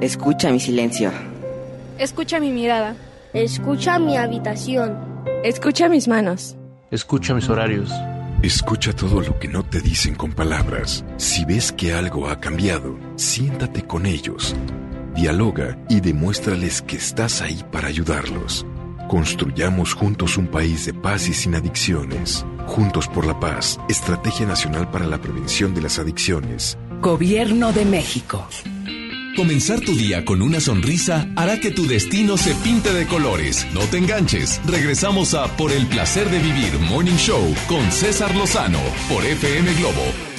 Escucha mi silencio. Escucha mi mirada. Escucha mi habitación. Escucha mis manos. Escucha mis horarios. Escucha todo lo que no te dicen con palabras. Si ves que algo ha cambiado, siéntate con ellos. Dialoga y demuéstrales que estás ahí para ayudarlos. Construyamos juntos un país de paz y sin adicciones. Juntos por la paz, Estrategia Nacional para la Prevención de las Adicciones. Gobierno de México. Comenzar tu día con una sonrisa hará que tu destino se pinte de colores. No te enganches. Regresamos a Por el placer de vivir Morning Show con César Lozano por FM Globo.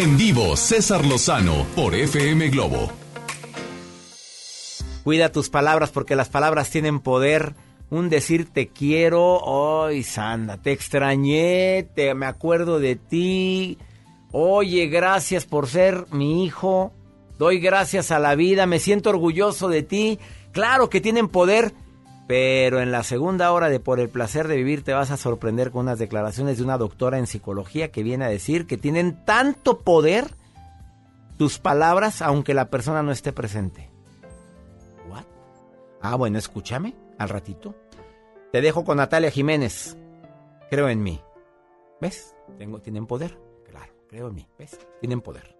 En vivo, César Lozano por FM Globo. Cuida tus palabras porque las palabras tienen poder. Un decir te quiero, ay Sandra, te extrañé, te me acuerdo de ti. Oye, gracias por ser mi hijo. Doy gracias a la vida, me siento orgulloso de ti. Claro que tienen poder, pero en la segunda hora de Por el placer de vivir te vas a sorprender con unas declaraciones de una doctora en psicología que viene a decir que tienen tanto poder tus palabras aunque la persona no esté presente. ¿What? Ah, bueno, escúchame al ratito. Te dejo con Natalia Jiménez. Creo en mí. ¿Ves? Tengo, tienen poder. Claro, creo en mí. ¿Ves? Tienen poder.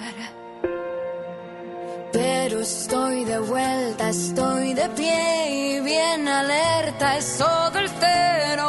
De vuelta, estoy de pie y bien alerta. Es todo el cero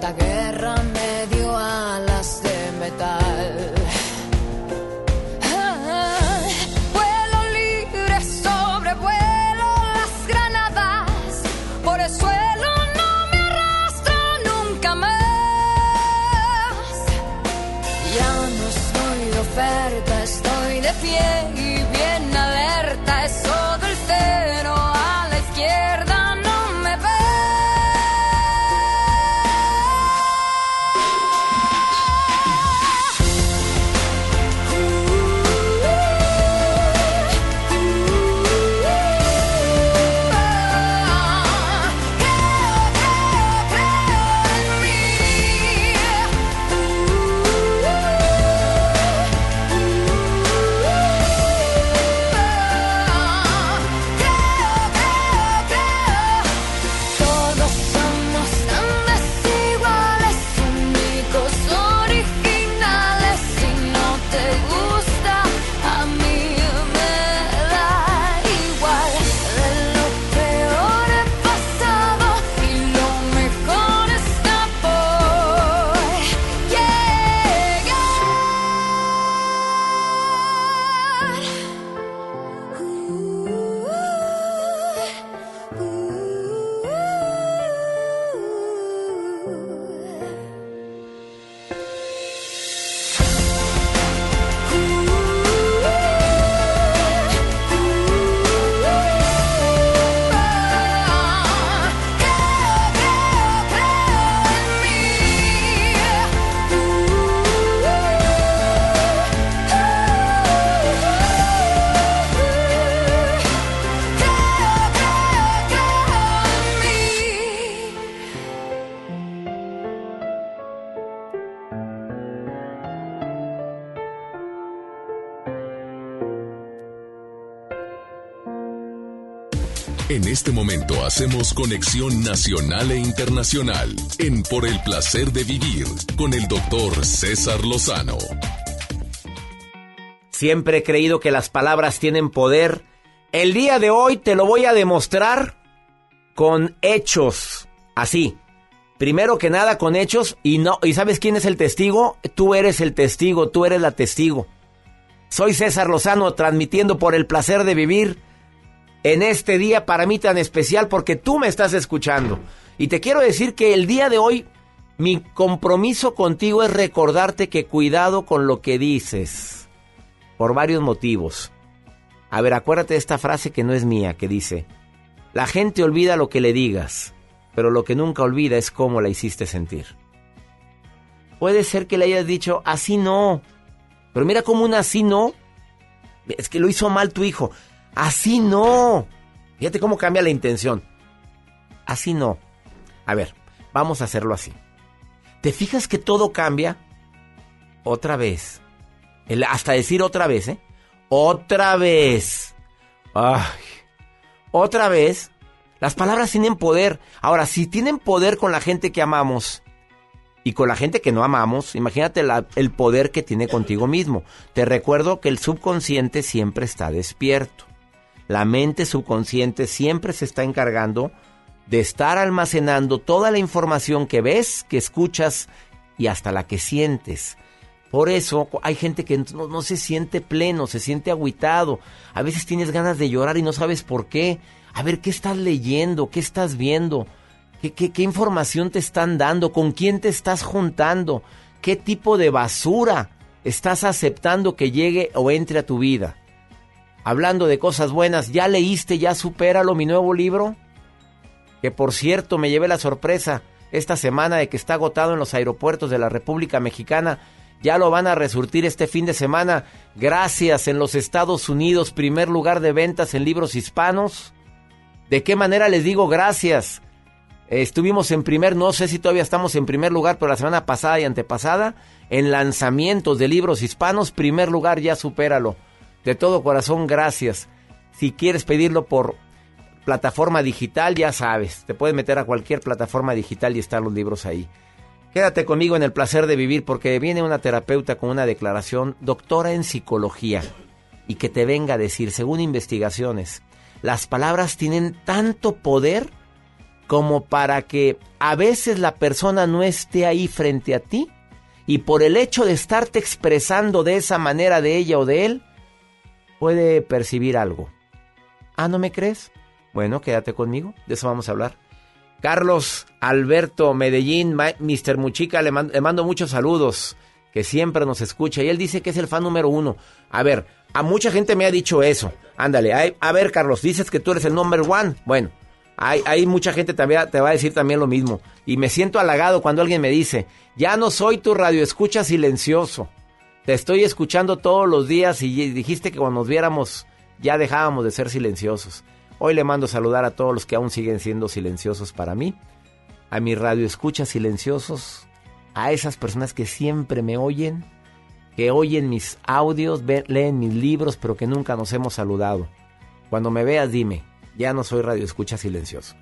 Tanta momento hacemos conexión nacional e internacional en Por el placer de vivir con el doctor César Lozano. Siempre he creído que las palabras tienen poder. El día de hoy te lo voy a demostrar con hechos. Así. Primero que nada con hechos y no y sabes quién es el testigo? Tú eres el testigo, tú eres la testigo. Soy César Lozano transmitiendo por el placer de vivir en este día para mí tan especial porque tú me estás escuchando. Y te quiero decir que el día de hoy mi compromiso contigo es recordarte que cuidado con lo que dices. Por varios motivos. A ver, acuérdate de esta frase que no es mía, que dice, la gente olvida lo que le digas, pero lo que nunca olvida es cómo la hiciste sentir. Puede ser que le hayas dicho, así no, pero mira cómo un así no, es que lo hizo mal tu hijo. Así no. Fíjate cómo cambia la intención. Así no. A ver, vamos a hacerlo así. ¿Te fijas que todo cambia? Otra vez. Hasta decir otra vez, ¿eh? Otra vez. Ay. Otra vez. Las palabras tienen poder. Ahora, si tienen poder con la gente que amamos y con la gente que no amamos, imagínate el poder que tiene contigo mismo. Te recuerdo que el subconsciente siempre está despierto. La mente subconsciente siempre se está encargando de estar almacenando toda la información que ves, que escuchas y hasta la que sientes. Por eso hay gente que no, se siente pleno, se siente agüitado. A veces tienes ganas de llorar y no sabes por qué. A ver, ¿qué estás leyendo? ¿Qué estás viendo? ¿Qué, qué, qué información te están dando? ¿Con quién te estás juntando? ¿Qué tipo de basura estás aceptando que llegue o entre a tu vida? Hablando de cosas buenas, ¿ya leíste, ya supéralo mi nuevo libro? Que por cierto me llevé la sorpresa esta semana de que está agotado en los aeropuertos de la República Mexicana. Ya lo van a resurtir este fin de semana. Gracias en los Estados Unidos, primer lugar de ventas en libros hispanos. ¿De qué manera les digo gracias? Estuvimos en primer, no sé si todavía estamos en primer lugar, pero la semana pasada y antepasada, en lanzamientos de libros hispanos, primer lugar, ya supéralo. De todo corazón, gracias. Si quieres pedirlo por plataforma digital, ya sabes, te puedes meter a cualquier plataforma digital y están los libros ahí. Quédate conmigo en el placer de vivir porque viene una terapeuta con una declaración, doctora en psicología, y que te venga a decir, según investigaciones, las palabras tienen tanto poder como para que a veces la persona no esté ahí frente a ti y por el hecho de estarte expresando de esa manera de ella o de él, puede percibir algo. Ah, ¿no me crees? Bueno, quédate conmigo, de eso vamos a hablar. Carlos Alberto Medellín, Mr. Muchica, le, man- le mando muchos saludos, que siempre nos escucha y él dice que es el fan número uno. A ver, a mucha gente me ha dicho eso. Ándale, a ver Carlos, dices que tú eres el number one. Bueno, hay, hay mucha gente también te va a decir también lo mismo. Y me siento halagado cuando alguien me dice, ya no soy tu radio escucha silencioso. Te estoy escuchando todos los días y dijiste que cuando nos viéramos ya dejábamos de ser silenciosos. Hoy le mando saludar a todos los que aún siguen siendo silenciosos para mí, a mi radio escucha silenciosos, a esas personas que siempre me oyen, que oyen mis audios, leen mis libros, pero que nunca nos hemos saludado. Cuando me veas, dime, ya no soy radio escucha silencioso.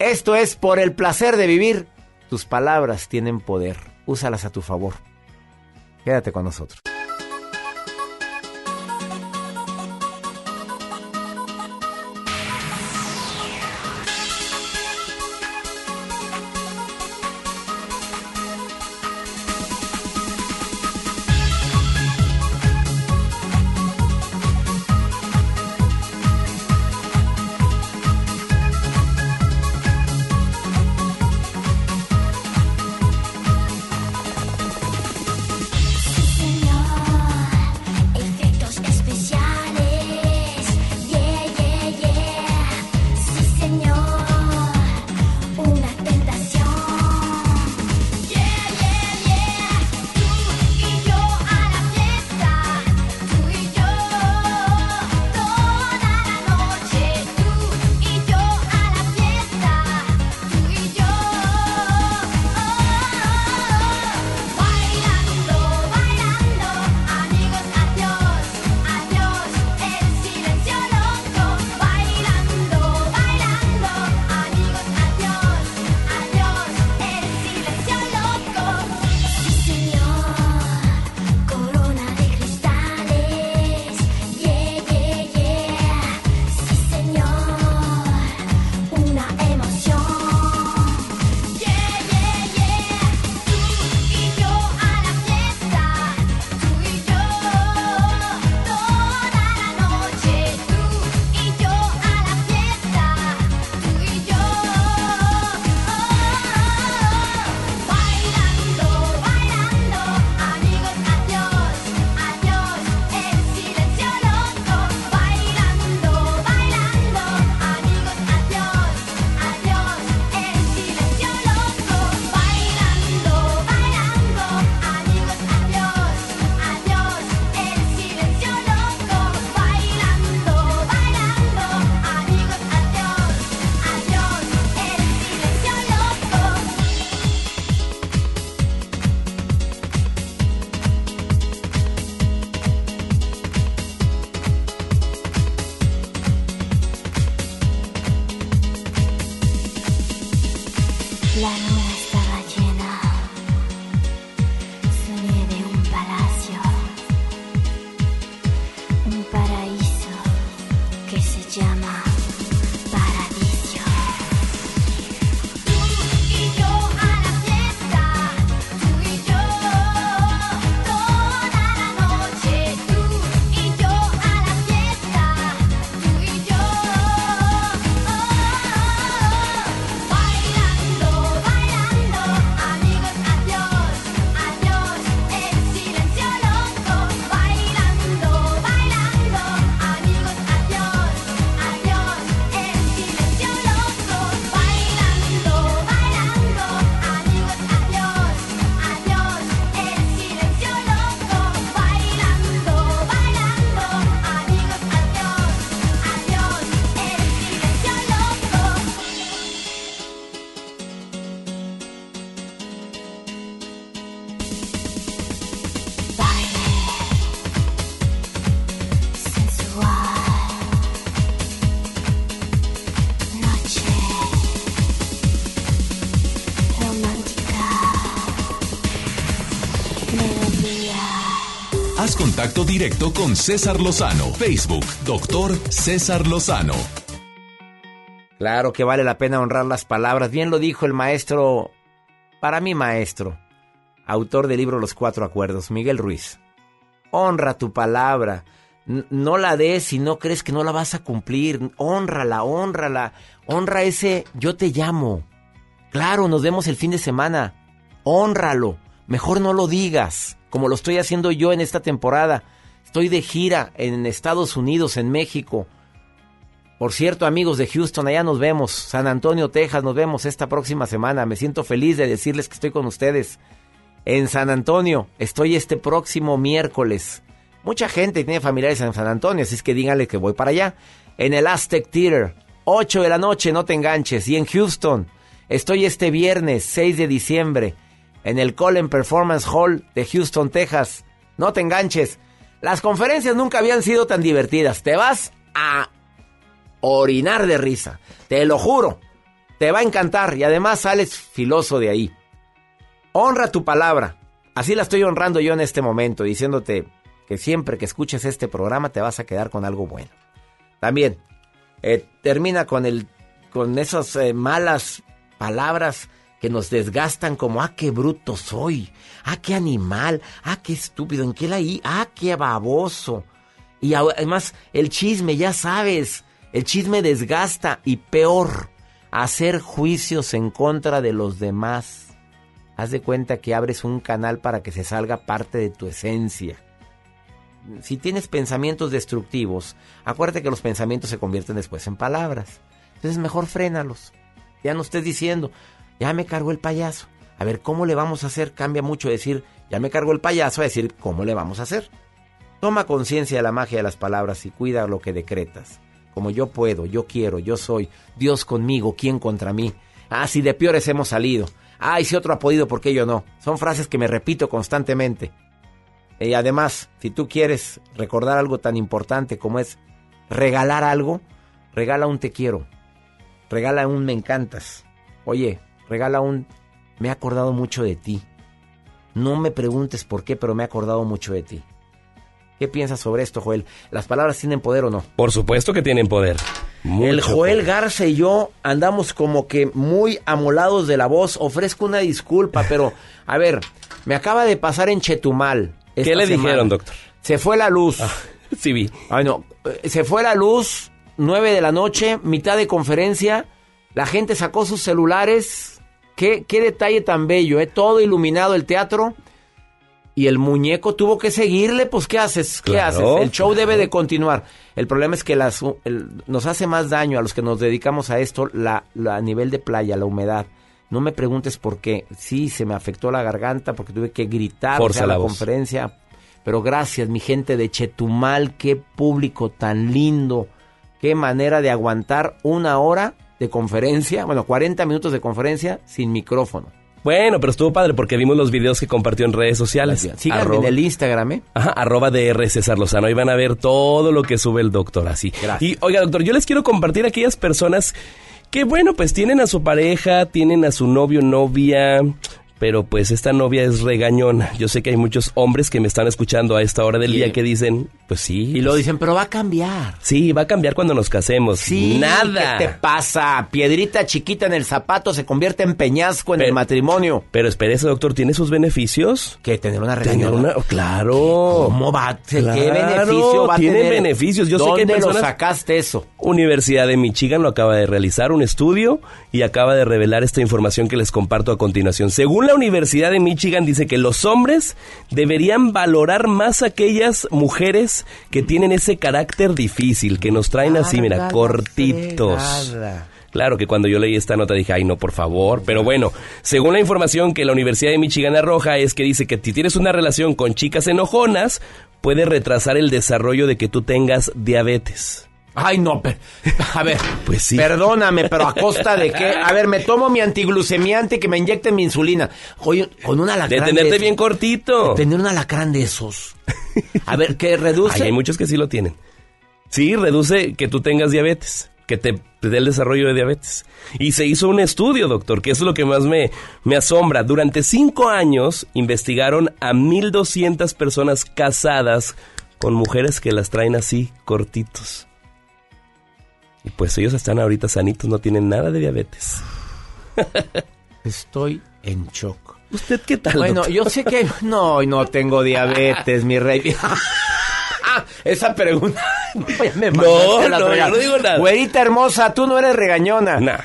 Esto es por el placer de vivir. Tus palabras tienen poder. Úsalas a tu favor. Quédate con nosotros. Directo con César Lozano. Facebook, doctor César Lozano. Claro que vale la pena honrar las palabras. Bien lo dijo el maestro, para mí maestro, autor del libro Los Cuatro Acuerdos, Miguel Ruiz. Honra tu palabra. No la des si no crees que no la vas a cumplir. Honrala, honrala. Honra ese yo te llamo. Claro, nos vemos el fin de semana. Honralo. Mejor no lo digas, como lo estoy haciendo yo en esta temporada. Estoy de gira en Estados Unidos, en México. Por cierto, amigos de Houston, allá nos vemos. San Antonio, Texas, nos vemos esta próxima semana. Me siento feliz de decirles que estoy con ustedes. En San Antonio, estoy este próximo miércoles. Mucha gente tiene familiares en San Antonio, así es que díganle que voy para allá. En el Aztec Theater, 8 de la noche, no te enganches. Y en Houston, estoy este viernes, 6 de diciembre, en el Colin Performance Hall de Houston, Texas. No te enganches. Las conferencias nunca habían sido tan divertidas. Te vas a orinar de risa. Te lo juro. Te va a encantar y además sales filoso de ahí. Honra tu palabra. Así la estoy honrando yo en este momento, diciéndote que siempre que escuches este programa te vas a quedar con algo bueno. También eh, termina con el con esas eh, malas palabras que nos desgastan como ah qué bruto soy, ah qué animal, ah qué estúpido, en qué la i, ah qué baboso. Y además el chisme, ya sabes, el chisme desgasta y peor, hacer juicios en contra de los demás. Haz de cuenta que abres un canal para que se salga parte de tu esencia. Si tienes pensamientos destructivos, acuérdate que los pensamientos se convierten después en palabras. Entonces mejor frénalos. Ya no estés diciendo, ya me cargó el payaso. A ver, ¿cómo le vamos a hacer? Cambia mucho decir, ya me cargó el payaso a decir, ¿cómo le vamos a hacer? Toma conciencia de la magia de las palabras y cuida lo que decretas. Como yo puedo, yo quiero, yo soy, Dios conmigo, ¿quién contra mí? Ah, si de peores hemos salido. Ay, si otro ha podido, ¿por qué yo no? Son frases que me repito constantemente. Y además, si tú quieres recordar algo tan importante como es regalar algo, regala un te quiero. Regala un me encantas. Oye, regala un me he acordado mucho de ti. No me preguntes por qué, pero me he acordado mucho de ti. ¿Qué piensas sobre esto, Joel? ¿Las palabras tienen poder o no? Por supuesto que tienen poder. el Joel poder. Garza y yo andamos como que muy amolados de la voz. Ofrezco una disculpa, pero a ver, me acaba de pasar en Chetumal. ¿Qué le semana. dijeron, doctor? Se fue la luz. sí vi. Ay, no. Se fue la luz, nueve de la noche, mitad de conferencia. La gente sacó sus celulares. Qué, qué detalle tan bello, ¿eh? Todo iluminado el teatro. Y el muñeco tuvo que seguirle, pues ¿qué haces? ¿Qué Claro, haces? El show debe de continuar. El problema es que las, el- nos hace más daño a los que nos dedicamos a esto la, la- a nivel de playa, la humedad. No me preguntes por qué. Sí, se me afectó la garganta porque tuve que gritar sea, la la voz. conferencia. Pero gracias, mi gente de Chetumal, qué público tan lindo. Qué manera de aguantar una hora de conferencia, bueno, 40 minutos de conferencia sin micrófono. Bueno, pero estuvo padre porque vimos los videos que compartió en redes sociales. Síganme Arroba- en el Instagram, ¿eh? Ajá, arroba DR César Lozano. Ahí van a ver todo lo que sube el doctor así. Y oiga, doctor, yo les quiero compartir a aquellas personas que, bueno, pues tienen a su pareja, tienen a su novio, novia, pero pues esta novia es regañona. Yo sé que hay muchos hombres que me están escuchando a esta hora del día que dicen, pues sí. Y lo dicen, pero va a cambiar. Sí, va a cambiar cuando nos casemos. Sí, Nada. ¿Qué te pasa? Piedrita chiquita en el zapato se convierte en peñasco en el matrimonio. Pero espérese, doctor, ¿tiene sus beneficios? ¿Que tener una Tener regañona? una, claro. ¿Cómo va? ¿Qué Claro, beneficio va a tiene tener? beneficios. Yo sé que hay ¿Dónde personas- lo sacaste eso? Universidad de Michigan lo acaba de realizar un estudio y acaba de revelar esta información que les comparto a continuación. Según la Universidad de Michigan dice que los hombres deberían valorar más aquellas mujeres que tienen ese carácter difícil, que nos traen así, mira, cortitos. Claro que cuando yo leí esta nota dije, ay no, por favor. Pero bueno, según la información que la Universidad de Michigan arroja es que dice que si tienes una relación con chicas enojonas, puede retrasar el desarrollo de que tú tengas diabetes. Ay, no, pero, a ver, Pues sí. perdóname, pero a costa de qué? A ver, me tomo mi antiglucemiante que me inyecten mi insulina. Oye, con un alacrán De tenerte esos- bien cortito. de tener un alacrán de esos. A ver, ¿qué reduce? Ay, hay muchos que sí lo tienen. Sí, reduce que tú tengas diabetes, que te, te dé el desarrollo de diabetes. Y se hizo un estudio, doctor, que eso es lo que más me, me asombra. Durante cinco años investigaron a 1.200 personas casadas con mujeres que las traen así, cortitos. Y pues ellos están ahorita sanitos, no tienen nada de diabetes. Estoy en shock. ¿Usted qué tal? Bueno, doctor? yo sé que no, no tengo diabetes, mi rey. (laughs) Esa pregunta. (laughs) No, ya me No, la no, yo no digo nada. Güerita hermosa, tú no eres regañona. Nah.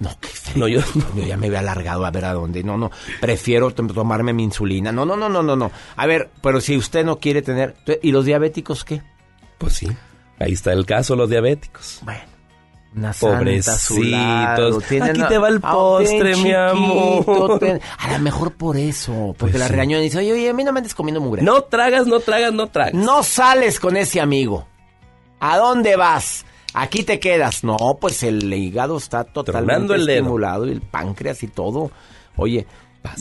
No, qué feo. No, yo... Yo ya me había alargado a ver a dónde. No, no. Prefiero tom- tomarme mi insulina. No, no, no, no, no, no. A ver, pero si usted no quiere tener. ¿Y los diabéticos qué? Pues sí, ahí está el caso, los diabéticos. Bueno. Una. Pobrecitos. Tienen Aquí te va el postre, mi amor. ten- A lo mejor por eso. Porque Pues la sí. regañona dice, oye, oye, a mí no me andes comiendo mugre. No tragas, no tragas, no tragas. No sales con ese amigo. ¿A dónde vas? Aquí te quedas. No, pues el hígado está totalmente el estimulado y el páncreas y todo. Oye,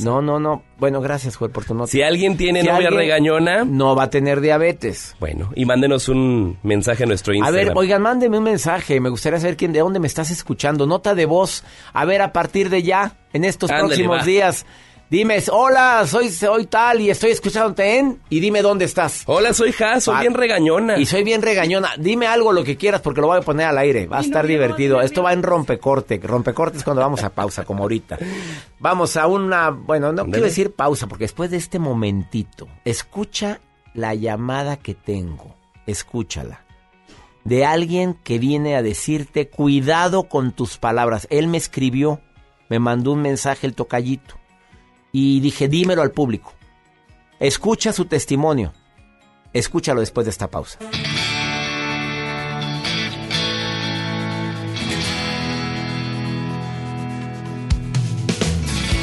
no, no, no. Bueno, gracias, Joel, por tu nota. Si alguien tiene Si novia alguien regañona, No va a tener diabetes. bueno, y mándenos un mensaje a nuestro A Instagram. ver, oigan, mándenme un mensaje. Me gustaría saber quién, de dónde me estás escuchando. Nota de voz. A ver, a partir de ya, en estos Ándale, próximos va. días. Dime, hola, soy, soy tal y estoy escuchándote en... Y dime dónde estás. Hola, soy Has, soy Ah, bien regañona. Y soy bien regañona. Dime algo lo que quieras porque lo voy a poner al aire. Va a estar divertido. Esto va en rompecorte. Rompecorte es cuando vamos a pausa, como ahorita. Vamos a una... Bueno, no quiero decir pausa porque después de este momentito, escucha la llamada que tengo. Escúchala. De alguien que viene a decirte, cuidado con tus palabras. Él me escribió, me mandó un mensaje el tocallito. Y dije, dímelo al público. Escucha su testimonio. Escúchalo después de esta pausa.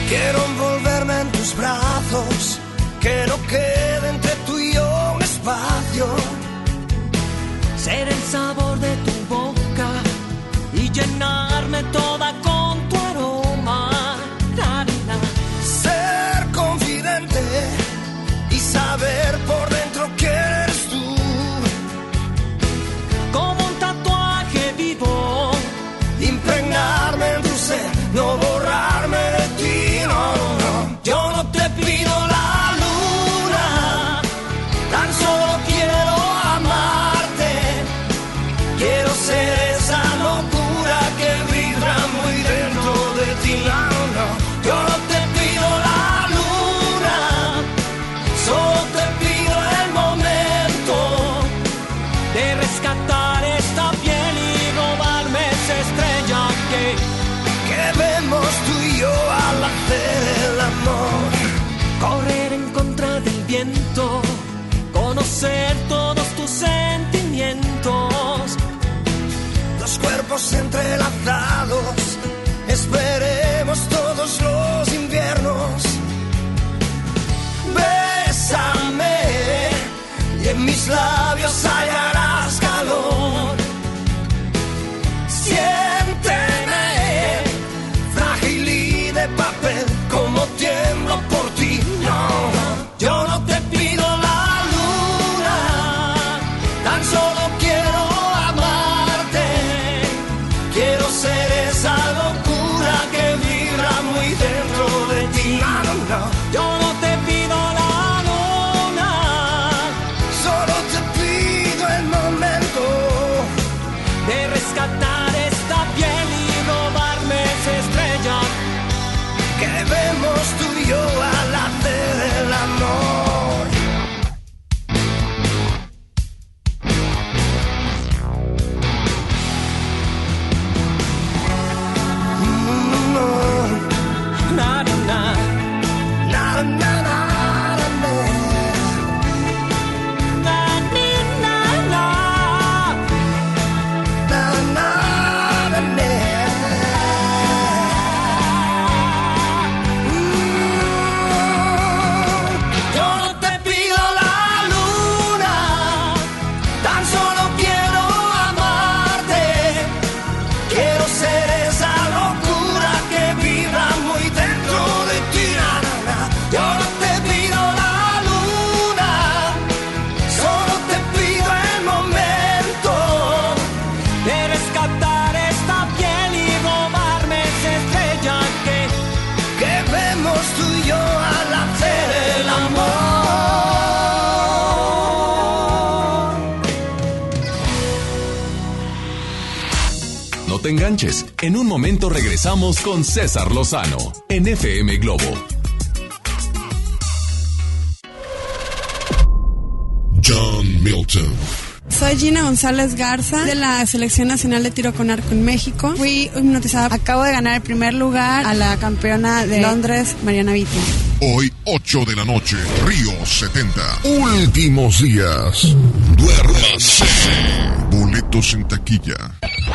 Quiero envolverme en tus brazos, que no quede entre tú y yo un espacio. Ser el sabor de tu boca y llenarme toda con conocer todos tus sentimientos. Los cuerpos entrelazados, esperemos todos los inviernos. Bésame y en mis labios te enganches. En un momento regresamos con César Lozano en FM Globo. John Milton. Soy Gina González Garza de la Selección Nacional de Tiro con Arco en México. Fui hipnotizada. Acabo de ganar el primer lugar a la campeona de Londres, Mariana Vitti. Hoy, 8 de la noche, Río 70. Últimos días. Duérmase. Boletos en taquilla.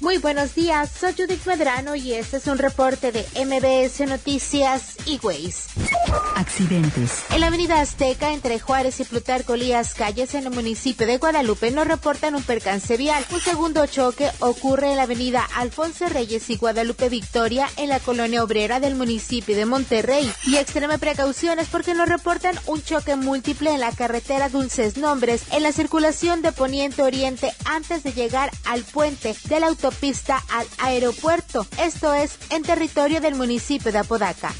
Muy buenos días, soy Judith Medrano y este es un reporte de MBS Noticias y Ways. Accidentes. En la avenida Azteca, entre Juárez y Plutarco Elías Calles, en el municipio de Guadalupe, nos reportan un percance vial. Un segundo choque ocurre en la avenida Alfonso Reyes y Guadalupe Victoria, en la colonia obrera del municipio de Monterrey. Y extreme precauciones porque nos reportan un choque múltiple en la carretera Dulces Nombres, en la circulación de Poniente Oriente antes de llegar al puente de la autopista al aeropuerto. Esto es en territorio del municipio de Apodaca.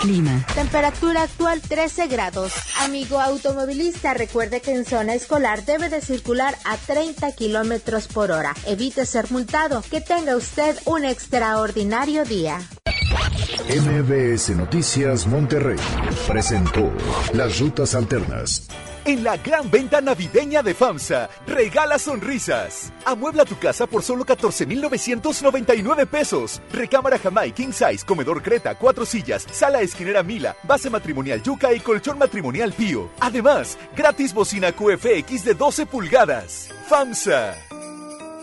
Clima. Temperatura actual 13 grados. Amigo automovilista, recuerde que en zona escolar debe de circular a 30 kilómetros por hora. Evite ser multado. Que tenga usted un extraordinario día. MBS Noticias Monterrey presentó Las Rutas Alternas. En la gran venta navideña de FAMSA, regala sonrisas. Amuebla tu casa por solo 14,999 pesos. Recámara Jamai King Size, comedor Creta, cuatro sillas, sala esquinera Mila, base matrimonial Yuca y colchón matrimonial Pío. Además, gratis bocina QFX de 12 pulgadas. FAMSA.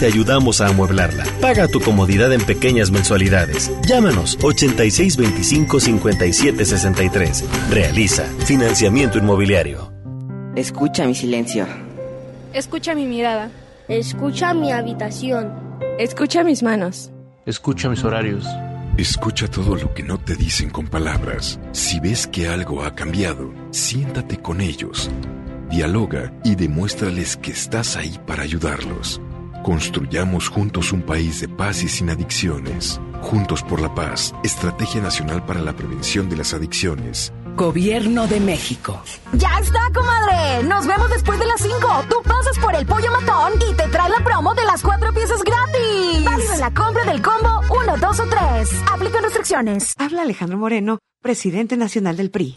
te ayudamos a amueblarla. Paga tu comodidad en pequeñas mensualidades. Llámanos 8625-5763. Realiza financiamiento inmobiliario. Escucha mi silencio. Escucha mi mirada. Escucha mi habitación. Escucha mis manos. Escucha mis horarios. Escucha todo lo que no te dicen con palabras. Si ves que algo ha cambiado, siéntate con ellos. Dialoga y demuéstrales que estás ahí para ayudarlos. Construyamos juntos un país de paz y sin adicciones. Juntos por la paz, Estrategia Nacional para la Prevención de las Adicciones. Gobierno de México. ¡Ya está, comadre! Nos vemos después de las 5. Tú pasas por el pollo matón y te trae la promo de las cuatro piezas gratis. Válido en la compra del combo 1, 2 o 3. Aplican restricciones. Habla Alejandro Moreno, presidente nacional del PRI.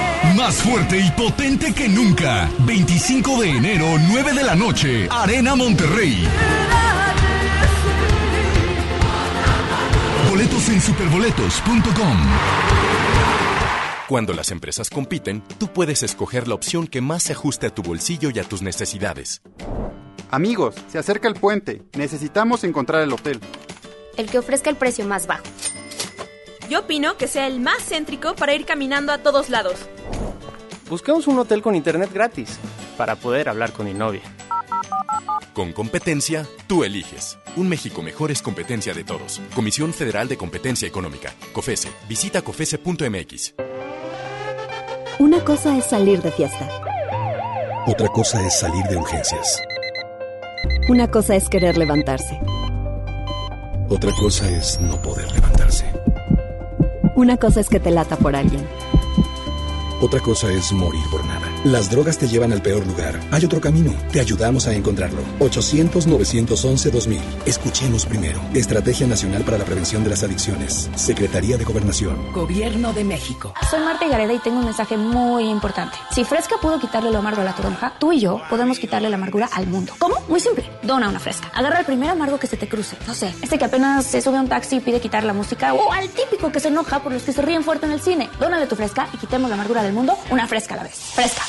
Más fuerte y potente que nunca. 25 de enero, 9 de la noche. Arena Monterrey. Boletos en superboletos.com. Cuando las empresas compiten, tú puedes escoger la opción que más se ajuste a tu bolsillo y a tus necesidades. Amigos, se acerca el puente. Necesitamos encontrar el hotel. El que ofrezca el precio más bajo. Yo opino que sea el más céntrico para ir caminando a todos lados. Busquemos un hotel con internet gratis para poder hablar con mi novia. Con competencia, tú eliges. Un México mejor es competencia de todos. Comisión Federal de Competencia Económica. COFESE. Visita COFESE.mx. Una cosa es salir de fiesta. Otra cosa es salir de urgencias. Una cosa es querer levantarse. Otra cosa es no poder levantarse. Una cosa es que te lata por alguien. Otra cosa es morir por nada. Las drogas te llevan al peor lugar. Hay otro camino. Te ayudamos a encontrarlo. 800-911-2000. Escuchemos primero. Estrategia Nacional para la Prevención de las Adicciones. Secretaría de Gobernación. Gobierno de México. Soy Marta Gareda y tengo un mensaje muy importante. Si Fresca pudo quitarle lo amargo a la toronja, tú y yo podemos quitarle la amargura al mundo. ¿Cómo? Muy simple. Dona una Fresca. Agarra el primer amargo que se te cruce. No sé, este que apenas se sube a un taxi y pide quitar la música o al típico que se enoja por los que se ríen fuerte en el cine. Dónale tu Fresca y quitemos la amargura del mundo una Fresca a la vez. Fresca.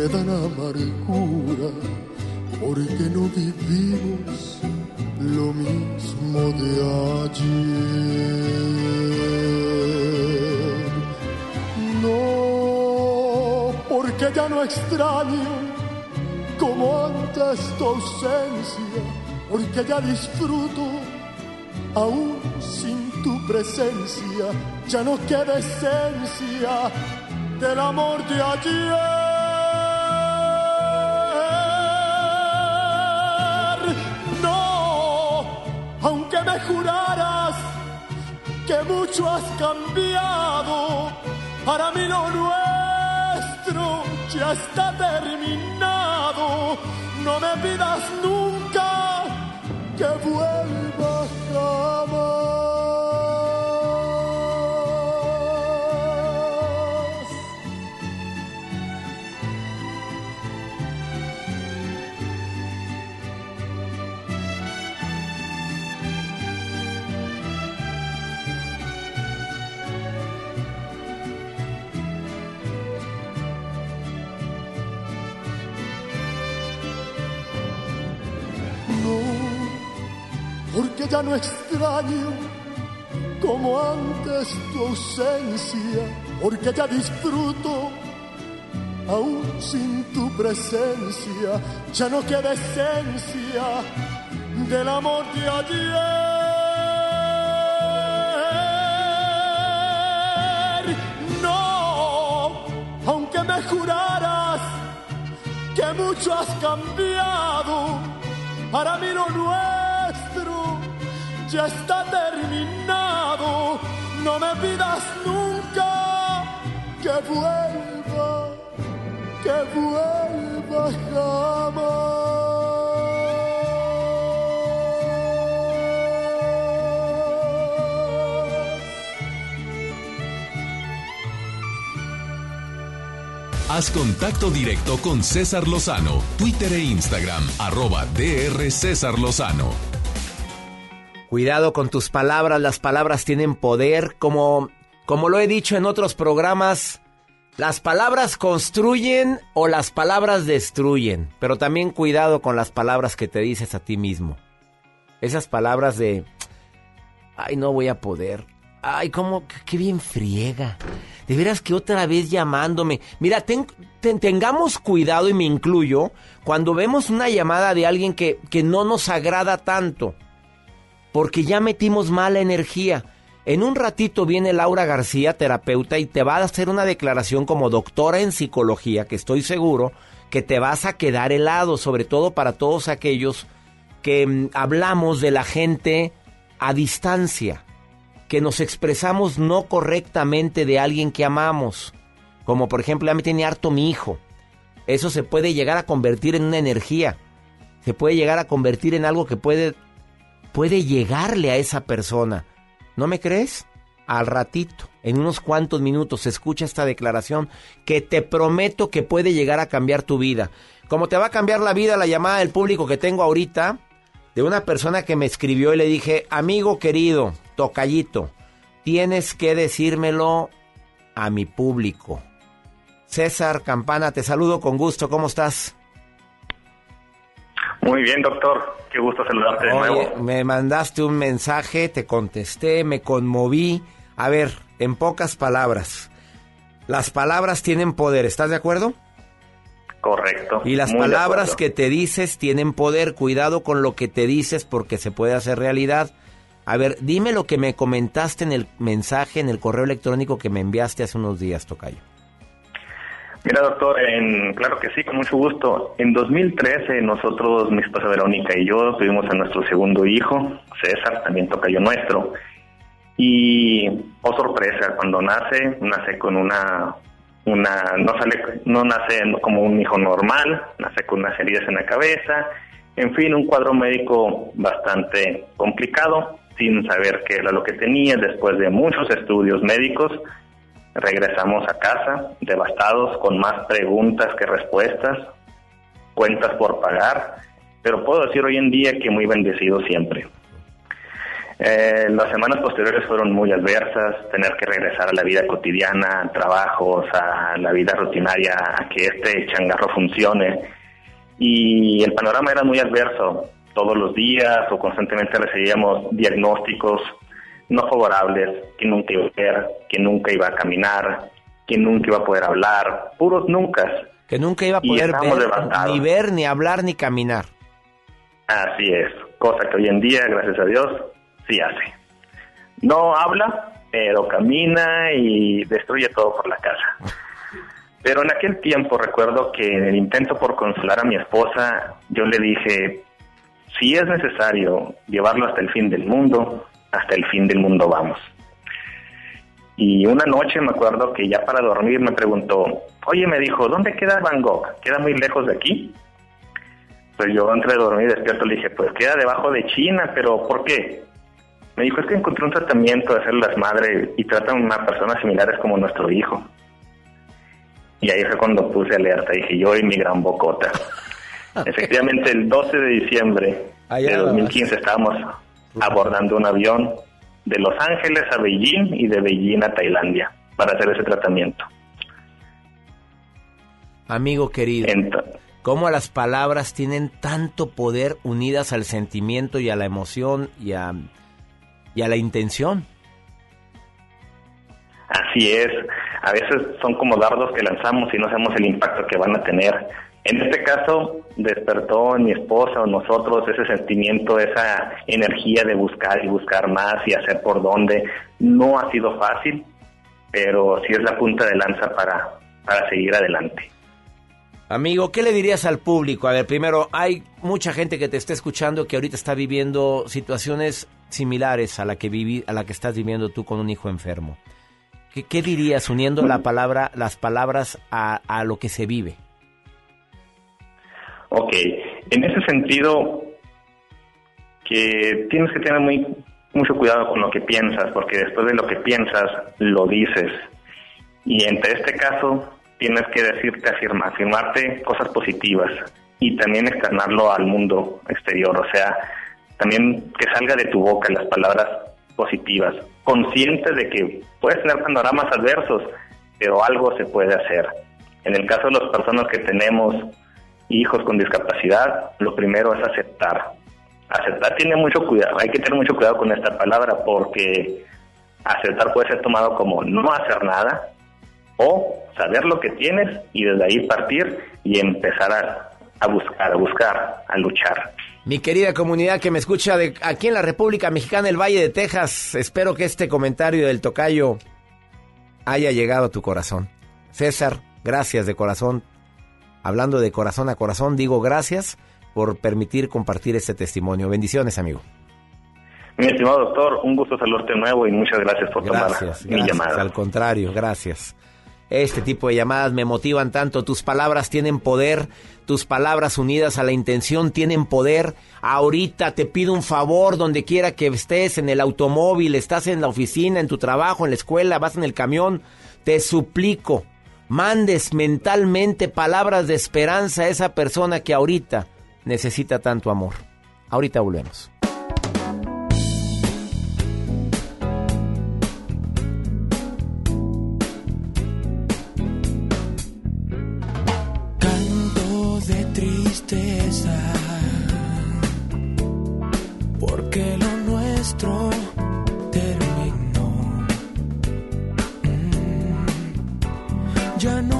me dan amargura, porque no vivimos lo mismo de ayer. No, porque ya no extraño como antes tu ausencia, porque ya disfruto aún sin tu presencia, ya no queda esencia del amor de ayer. Aunque me juraras que mucho has cambiado, para mí lo nuestro ya está terminado. No me pidas nunca que vuelva jamás. Porque ya no extraño como antes tu ausencia, porque ya disfruto aún sin tu presencia, ya no queda esencia del amor de ayer. No, aunque me juraras que mucho has cambiado, para mí lo nuestro ya está terminado. no me pidas nunca que vuelva, que vuelva jamás. Haz contacto directo con César Lozano, Twitter e Instagram, arroba DR César Lozano. Cuidado con tus palabras, las palabras tienen poder, como, como lo he dicho en otros programas, las palabras construyen o las palabras destruyen, pero también cuidado con las palabras que te dices a ti mismo. Esas palabras de, ay, no voy a poder, ay, cómo, qué bien friega. De veras que otra vez llamándome. Mira, tengamos cuidado y me incluyo cuando vemos una llamada de alguien que, que no nos agrada tanto. Porque ya metimos mala energía. En un ratito viene Laura García, terapeuta, y te va a hacer una declaración como doctora en psicología, que estoy seguro que te vas a quedar helado, sobre todo para todos aquellos que mm, hablamos de la gente a distancia que nos expresamos no correctamente de alguien que amamos. Como por ejemplo, ya me tiene harto mi hijo. Eso se puede llegar a convertir en una energía. Se puede llegar a convertir en algo que puede, puede llegarle a esa persona. ¿No me crees? Al ratito, en unos cuantos minutos, escucha esta declaración que te prometo que puede llegar a cambiar tu vida. Como te va a cambiar la vida la llamada del público que tengo ahorita, de una persona que me escribió y le dije, amigo querido, tocallito, tienes que decírmelo a mi público. César Campana, te saludo con gusto, ¿cómo estás? Muy bien, doctor, qué gusto saludarte de nuevo. Me mandaste un mensaje, te contesté, me conmoví. A ver, en pocas palabras, las palabras tienen poder, ¿estás de acuerdo? Correcto. Y las palabras que te dices tienen poder. Cuidado con lo que te dices porque se puede hacer realidad. A ver, dime lo que me comentaste en el mensaje, en el correo electrónico que me enviaste hace unos días, Tocayo. Mira, doctor, en, claro que sí, con mucho gusto. En 2013 nosotros, mi esposa Verónica y yo, tuvimos a nuestro segundo hijo, César, también Tocayo nuestro. Y, oh sorpresa, cuando nace, nace con una una no sale no nace como un hijo normal, nace con unas heridas en la cabeza, en fin, un cuadro médico bastante complicado, sin saber qué era lo que tenía. Después de muchos estudios médicos, regresamos a casa devastados con más preguntas que respuestas, cuentas por pagar, pero puedo decir hoy en día que muy bendecido siempre. Eh, las semanas posteriores fueron muy adversas, tener que regresar a la vida cotidiana, trabajos, a la vida rutinaria, a que este changarro funcione. Y el panorama era muy adverso. Todos los días o constantemente recibíamos diagnósticos no favorables, que nunca iba a ver, que nunca iba a caminar, que nunca iba a poder hablar, puros nunca. Que nunca iba a poder ni ver, ni hablar, ni caminar. Así es, cosa que hoy en día, gracias a Dios, sí hace. No habla, pero camina y destruye todo por la casa. (laughs) Pero en aquel tiempo recuerdo que en el intento por consolar a mi esposa, yo le dije, si es necesario llevarlo hasta el fin del mundo, hasta el fin del mundo vamos. Y una noche me acuerdo que ya para dormir me preguntó, oye, me dijo, ¿dónde queda Van Gogh? ¿Queda muy lejos de aquí? Pues yo entre dormir y despierto le dije, pues queda debajo de China, pero ¿por qué? Me dijo, es que encontré un tratamiento de células madre y tratan a personas similares como nuestro hijo. Y ahí fue cuando puse alerta, dije yo y mi gran bocota. (laughs) Efectivamente, el 12 de diciembre de 2015 estábamos (laughs) abordando un avión de Los Ángeles a Beijing y de Beijing a Tailandia para hacer ese tratamiento. Amigo querido, ¿cómo las palabras tienen tanto poder unidas al sentimiento y a la emoción y a y a la intención. Así es, a veces son como dardos que lanzamos y no sabemos el impacto que van a tener. En este caso, despertó en mi esposa o nosotros ese sentimiento, esa energía de buscar y buscar más y hacer por dónde. No ha sido fácil, pero sí es la punta de lanza para, para seguir adelante. Amigo, ¿qué le dirías al público? A ver, primero, hay mucha gente que te está escuchando que ahorita está viviendo situaciones similares a la que vivi, a la que estás viviendo tú con un hijo enfermo. ¿Qué, qué dirías uniendo la palabra, las palabras a, a lo que se vive? Ok, en ese sentido, que tienes que tener muy mucho cuidado con lo que piensas, porque después de lo que piensas, lo dices. Y entre este caso, tienes que decirte, afirmar, afirmarte cosas positivas y también externarlo al mundo exterior, o sea, también que salga de tu boca las palabras positivas, consciente de que puedes tener panoramas adversos, pero algo se puede hacer. En el caso de las personas que tenemos hijos con discapacidad, lo primero es aceptar. Aceptar tiene mucho cuidado, hay que tener mucho cuidado con esta palabra porque aceptar puede ser tomado como no hacer nada o saber lo que tienes y desde ahí partir y empezar a, buscar, a buscar, a luchar. Mi querida comunidad que me escucha de aquí en la República Mexicana, el Valle de Texas, espero que este comentario del tocayo haya llegado a tu corazón. César, gracias de corazón. Hablando de corazón a corazón, digo gracias por permitir compartir este testimonio. Bendiciones, amigo. Mi estimado doctor, un gusto saludarte nuevo y muchas gracias por Gracias, tomar mi gracias. llamada. Al contrario, gracias. Este tipo de llamadas me motivan tanto. Tus palabras tienen poder. Tus palabras unidas a la intención tienen poder. Ahorita te pido un favor, donde quiera que estés, en el automóvil, estás en la oficina, en tu trabajo, en la escuela, vas en el camión. Te suplico, mandes mentalmente palabras de esperanza a esa persona que ahorita necesita tanto amor. Ahorita volvemos. Ya nunca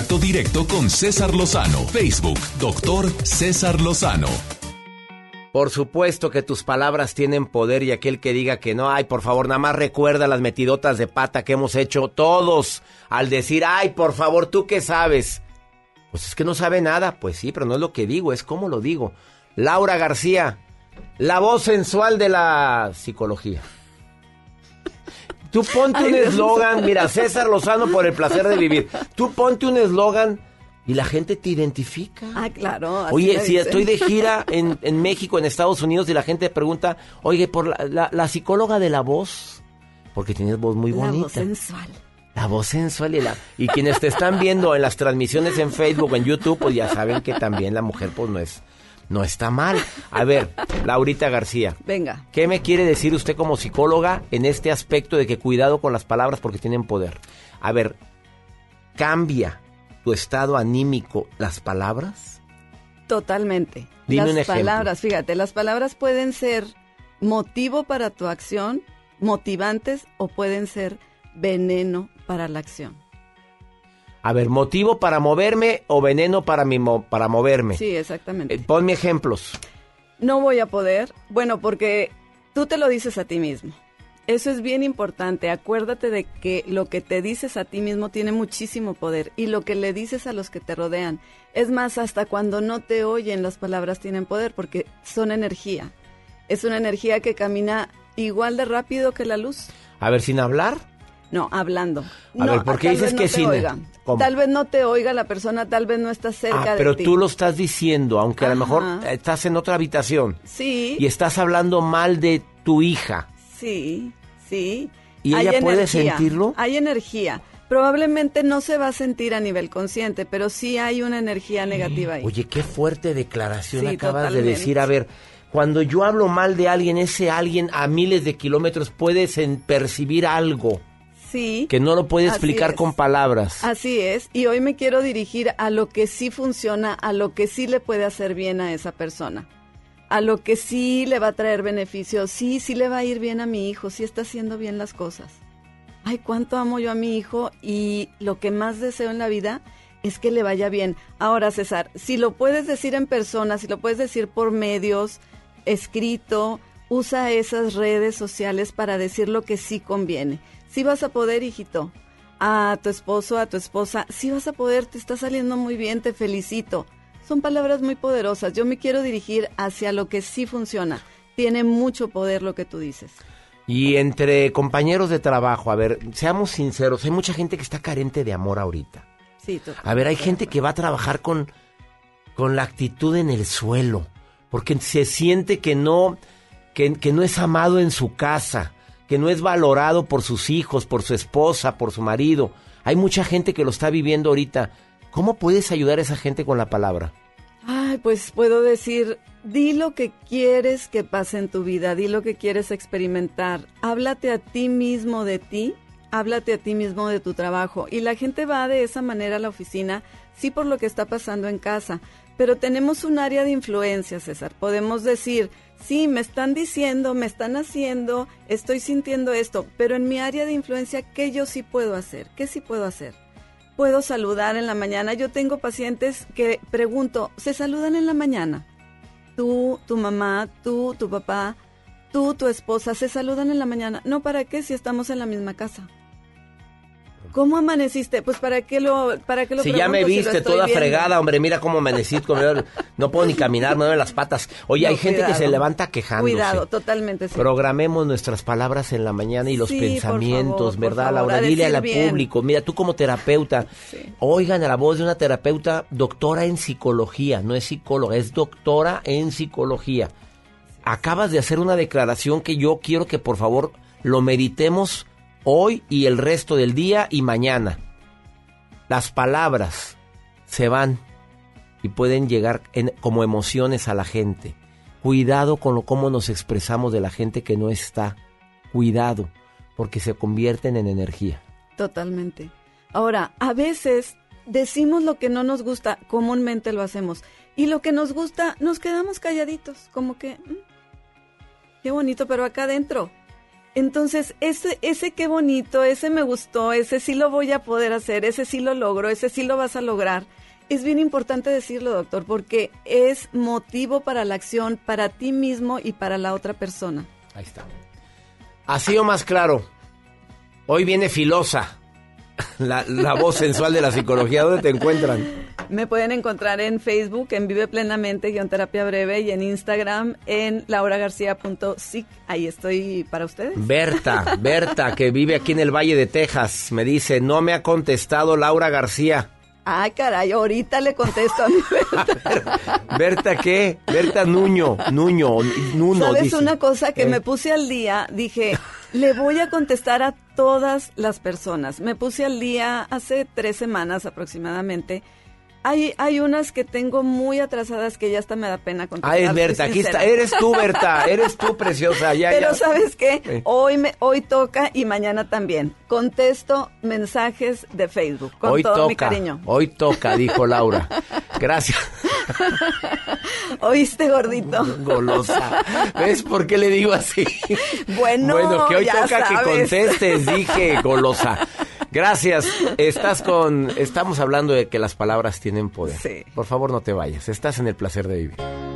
contacto directo con César Lozano. Facebook, doctor César Lozano. Por supuesto que tus palabras tienen poder y aquel que diga que no, ay, por favor, nada más recuerda las metidotas de pata que hemos hecho todos al decir, ay, por favor, ¿tú qué sabes? Pues es que no sabe nada. Pues sí, pero no es lo que digo, es cómo lo digo. Laura García, la voz sensual de la psicología. Tú ponte un eslogan, mira, César Lozano por el placer de vivir. Tú ponte un eslogan y la gente te identifica. Ah, claro. Oye, si dicen. estoy de gira en, en México, en Estados Unidos, y la gente pregunta, oye, por la, la- la psicóloga de la voz, porque tienes voz muy La bonita. voz sensual. La voz sensual y la... Y quienes te están viendo en las transmisiones en Facebook, en YouTube, pues ya saben que también la mujer pues no es... No está mal. A ver, (laughs) Laurita García, Venga. ¿qué me quiere decir usted como psicóloga en este aspecto de que cuidado con las palabras porque tienen poder? A ver, ¿cambia tu estado anímico las palabras? Totalmente. Dime las un ejemplo. palabras, fíjate, las palabras pueden ser motivo para tu acción, motivantes o pueden ser veneno para la acción. A ver, ¿motivo para moverme o veneno para, mi mo- para moverme? Sí, exactamente. Eh, ponme ejemplos. No voy a poder, bueno, porque tú te lo dices a ti mismo. Eso es bien importante. Acuérdate de que lo que te dices a ti mismo tiene muchísimo poder y lo que le dices a los que te rodean. Es más, hasta cuando no te oyen las palabras tienen poder porque son energía. Es una energía que camina igual de rápido que la luz. A ver, sin hablar. No, hablando. A No, ver, ¿por qué tal dices vez no que te sin- oiga. ¿Cómo? Tal vez no te oiga la persona, tal vez no está cerca Ah, de pero ti. tú lo estás diciendo, aunque a lo mejor estás en otra habitación Sí. y estás hablando mal de tu hija. Sí, sí. ¿Y Hay ella puede energía, sentirlo? Hay energía. Probablemente no se va a sentir a nivel consciente, pero sí hay una energía negativa ahí. Oye, qué fuerte declaración Sí, acabas totalmente. de decir. A ver, cuando yo hablo mal de alguien, ese alguien a miles de kilómetros puede percibir algo Sí. que no lo puede explicar con palabras. Así es, y hoy me quiero dirigir a lo que sí funciona, a lo que sí le puede hacer bien a esa persona, a lo que sí le va a traer beneficios, sí, sí le va a ir bien a mi hijo, sí está haciendo bien las cosas. Ay, cuánto amo yo a mi hijo y lo que más deseo en la vida es que le vaya bien. Ahora, César, si lo puedes decir en persona, si lo puedes decir por medios, escrito, usa esas redes sociales para decir lo que sí conviene. Si vas a poder, hijito, a tu esposo, a tu esposa, si vas a poder, te está saliendo muy bien, te felicito. Son palabras muy poderosas. Yo me quiero dirigir hacia lo que sí funciona. Tiene mucho poder lo que tú dices. Y entre compañeros de trabajo, a ver, seamos sinceros, hay mucha gente que está carente de amor ahorita. Sí. A ver, hay gente que va a trabajar con, con la actitud en el suelo, porque se siente que no, que, que no es amado en su casa, que no es valorado por sus hijos, por su esposa, por su marido. Hay mucha gente que lo está viviendo ahorita. ¿Cómo puedes ayudar a esa gente con la palabra? Ay, pues puedo decir, di lo que quieres que pase en tu vida, di lo que quieres experimentar, háblate a ti mismo de ti, háblate a ti mismo de tu trabajo. Y la gente va de esa manera a la oficina, sí por lo que está pasando en casa, pero tenemos un área de influencia, César. Podemos decir, sí, me están diciendo, me están haciendo, estoy sintiendo esto, pero en mi área de influencia, ¿qué yo sí puedo hacer? ¿Qué sí puedo hacer? puedo saludar en la mañana. Yo tengo pacientes que pregunto, ¿se saludan en la mañana? Tú, tu mamá, tú, tu papá, tú, tu esposa, ¿se saludan en la mañana? No, ¿para qué si estamos en la misma casa? ¿Cómo amaneciste? Pues para qué lo, para qué lo Si ya me si viste toda viendo? fregada, hombre, mira cómo amanecí, no puedo ni caminar, me duelen las patas. Oye, No, hay gente que se levanta quejándose. Cuidado, totalmente. sí. Programemos nuestras palabras en la mañana y los Sí, pensamientos, favor, ¿verdad, Laura? a Dile al bien. público, mira, tú como terapeuta, oigan a la voz de una terapeuta doctora en psicología, no es psicóloga, es doctora en psicología. Acabas de hacer una declaración que yo quiero que por favor lo meditemos hoy y el resto del día y mañana. Las palabras se van y pueden llegar como emociones a la gente. Cuidado con lo, cómo nos expresamos de la gente que no está. Cuidado, porque se convierten en energía. Totalmente. Ahora, a veces decimos lo que no nos gusta, comúnmente lo hacemos. Y lo que nos gusta, nos quedamos calladitos, como que, "Mm, qué bonito, pero acá adentro. Entonces, ese, ese qué bonito, ese me gustó, ese sí lo voy a poder hacer, ese sí lo logro, ese sí lo vas a lograr. Es bien importante decirlo, doctor, porque es motivo para la acción, para ti mismo y para la otra persona. Ahí está. Así o más claro. Hoy viene filosa. La, la voz sensual de la psicología. ¿Dónde te encuentran? Me pueden encontrar en Facebook, en Vive Plenamente, guion terapia breve, y en Instagram, en lauragarcía.sic. Ahí estoy para ustedes. Berta, Berta, que vive aquí en el Valle de Texas, me dice, no me ha contestado Laura García. Ay, caray, ahorita le contesto a mi (laughs) ¿Berta qué? Berta Nuño, Nuño, Nuno, ¿Sabes dice. una cosa que Eh. me puse al día? Dije, le voy a contestar a todas las personas. Me puse al día hace tres semanas aproximadamente. Hay, hay unas que tengo muy atrasadas que ya hasta me da pena contestar. Ah, es Berta, aquí está. Eres tú, Berta, (laughs) eres tú, preciosa. Ya, Pero ya. ¿sabes qué? Sí. Hoy, me, hoy toca y mañana también. Contesto mensajes de Facebook con hoy todo toca, mi cariño. hoy toca, dijo Laura. Gracias. (laughs) ¿Oíste, gordito? Golosa. ¿Ves por qué le digo así? Bueno, Bueno, que hoy ya toca que contestes, dije, golosa. Gracias. Estás con. Estamos hablando de que las palabras tienen poder. Sí. Por favor, no te vayas. Estás en el placer de vivir.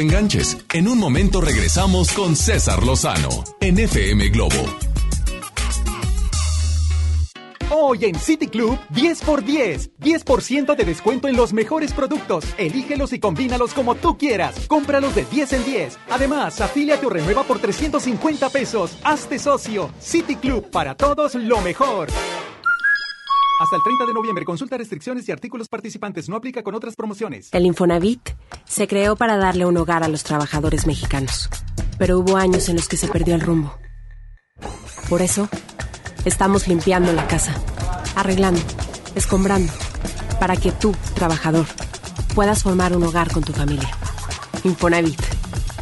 Enganches. En un momento regresamos con César Lozano en FM Globo. Hoy en City Club, 10 por 10. 10% de descuento en los mejores productos. Elígelos y combínalos como tú quieras. Cómpralos de 10 en 10. Además, afíliate o renueva por 350 pesos. Hazte socio. City Club, para todos lo mejor. Hasta el 30 de noviembre, consulta restricciones y artículos participantes. No aplica con otras promociones. El Infonavit se creó para darle un hogar a los trabajadores mexicanos, pero hubo años en los que se perdió el rumbo. Por eso, estamos limpiando la casa, arreglando, escombrando, para que tú, trabajador, puedas formar un hogar con tu familia. Infonavit,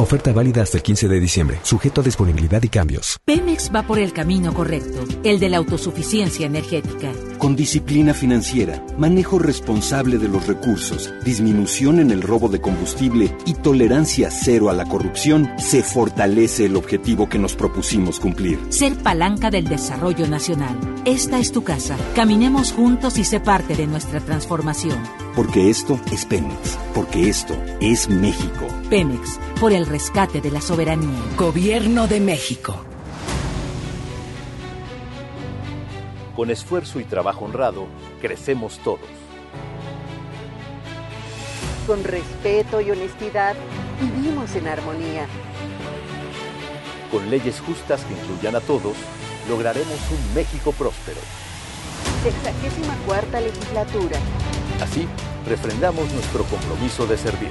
Oferta válida hasta el 15 de diciembre, sujeto a disponibilidad y cambios. Pemex va por el camino correcto, el de la autosuficiencia energética. Con disciplina financiera, manejo responsable de los recursos, disminución en el robo de combustible y tolerancia cero a la corrupción, se fortalece el objetivo que nos propusimos cumplir. Ser palanca del desarrollo nacional. Esta es tu casa. Caminemos juntos y sé parte de nuestra transformación. Porque esto es Pemex, porque esto es México. Pemex, por el rescate de la soberanía. Gobierno de México. Con esfuerzo y trabajo honrado, crecemos todos. Con respeto y honestidad, vivimos en armonía. Con leyes justas que incluyan a todos, lograremos un México próspero. Sexagésima cuarta legislatura. Así, refrendamos nuestro compromiso de servir.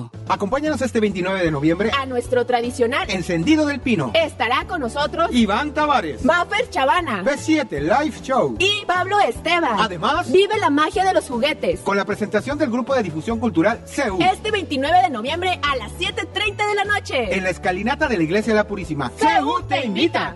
México. Acompáñanos este 29 de noviembre A nuestro tradicional Encendido del Pino. estará con nosotros Iván Tavares. Maffer Chavana B7 Live Show. y Pablo Esteban. Además, vive la magia de los juguetes. Con la presentación del grupo de difusión cultural CEU. Este 29 de noviembre a las 7.30 de la noche. En la escalinata de la Iglesia de la Purísima. CEU te invita.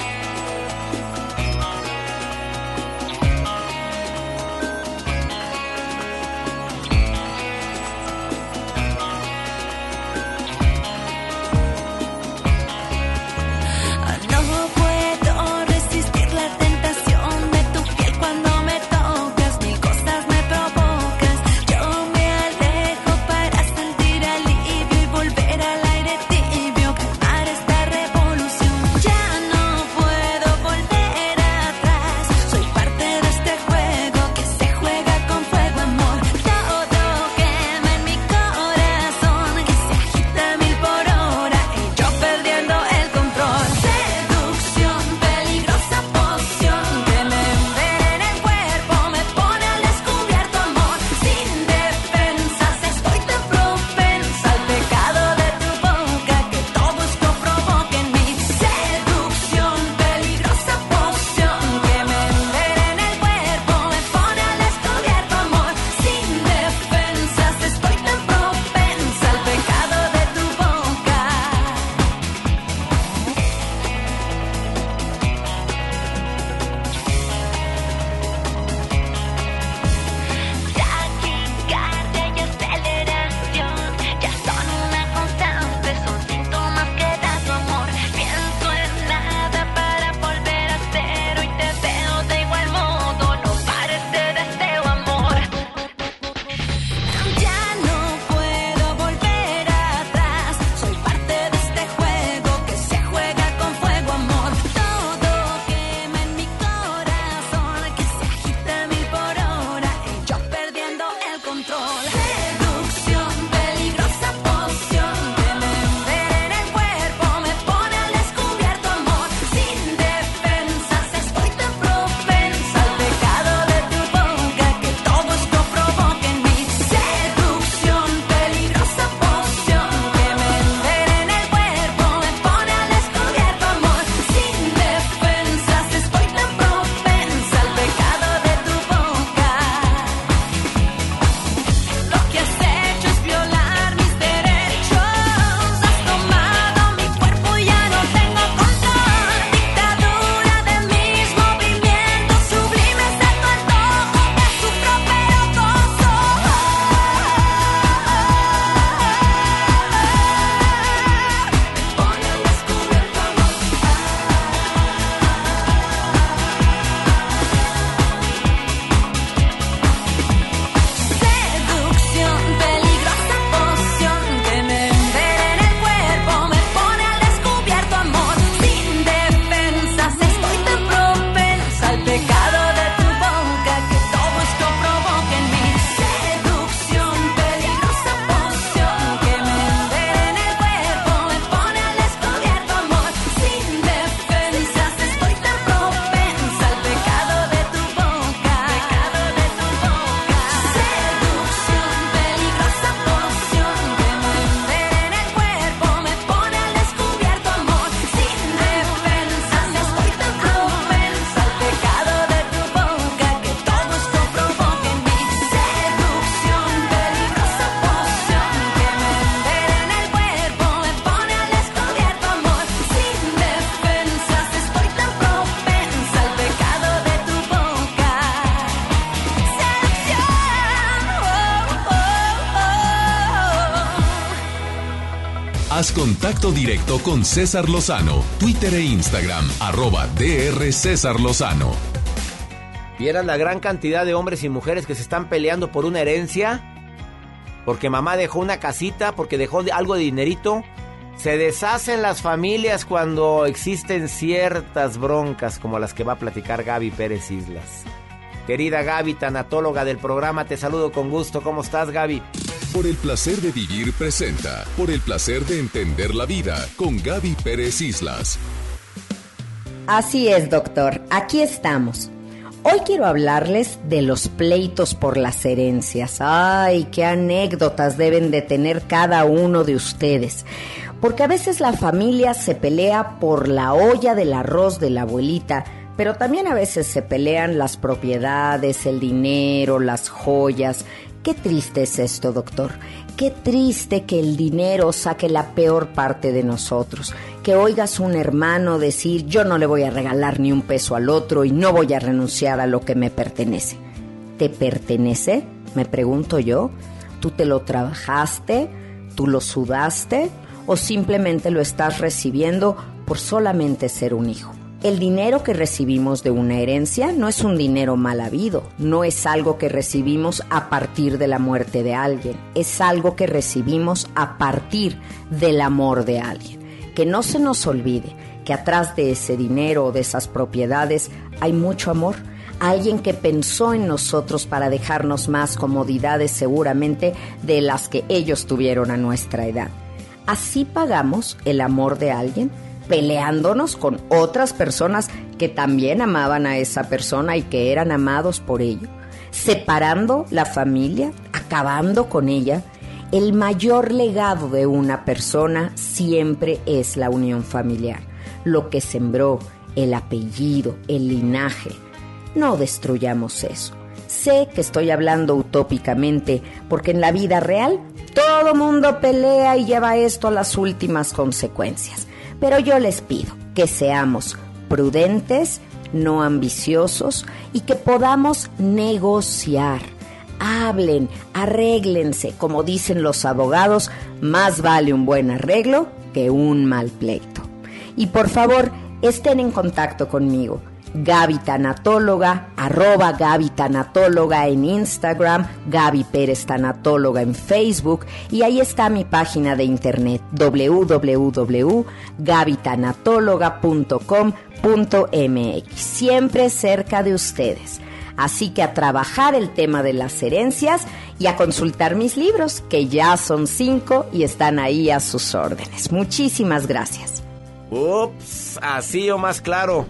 Contacto directo con César Lozano, Twitter e Instagram, arroba DR César Lozano. ¿Vieran la gran cantidad de hombres y mujeres que se están peleando por una herencia? Porque mamá dejó una casita, porque dejó de- algo de dinerito. Se deshacen las familias cuando existen ciertas broncas como las que va a platicar Gaby Pérez Islas. Querida Gaby, tanatóloga del programa, te saludo con gusto. ¿Cómo estás, Gaby? Por el placer de vivir presenta, por el placer de entender la vida, con Gaby Pérez Islas. Así es, doctor. Aquí estamos. Hoy quiero hablarles de los pleitos por las herencias. Ay, qué anécdotas deben de tener cada uno de ustedes. Porque a veces la familia se pelea por la olla del arroz de la abuelita, pero también a veces se pelean las propiedades, el dinero, las joyas. Qué triste es esto, doctor. Qué triste que el dinero saque la peor parte de nosotros. Que oigas un hermano decir yo no le voy a regalar ni un peso al otro y no voy a renunciar a lo que me pertenece. ¿Te pertenece? Me pregunto yo. ¿Tú te lo trabajaste? ¿Tú lo sudaste? ¿O simplemente lo estás recibiendo por solamente ser un hijo? El dinero que recibimos de una herencia no es un dinero mal habido, no es algo que recibimos a partir de la muerte de alguien, es algo que recibimos a partir del amor de alguien. Que no se nos olvide que atrás de ese dinero o de esas propiedades hay mucho amor, alguien que pensó en nosotros para dejarnos más comodidades seguramente de las que ellos tuvieron a nuestra edad. Así pagamos el amor de alguien peleándonos con otras personas que también amaban a esa persona y que eran amados por ello, separando la familia, acabando con ella. El mayor legado de una persona siempre es la unión familiar, lo que sembró, el apellido, el linaje. No destruyamos eso. Sé que estoy hablando utópicamente porque en la vida real todo mundo pelea y lleva esto a las últimas consecuencias. Pero yo les pido que seamos prudentes, no ambiciosos y que podamos negociar. Hablen, arréglense, como dicen los abogados, más vale un buen arreglo que un mal pleito. Y por favor, estén en contacto conmigo. Gaby Tanatóloga, arroba Gaby Tanatóloga en Instagram, Gaby Pérez Tanatóloga en Facebook y ahí está mi página de internet www.gabytanatóloga.com.mx, siempre cerca de ustedes. Así que a trabajar el tema de las herencias y a consultar mis libros, que ya son cinco y están ahí a sus órdenes. Muchísimas gracias. Ups, así o más claro.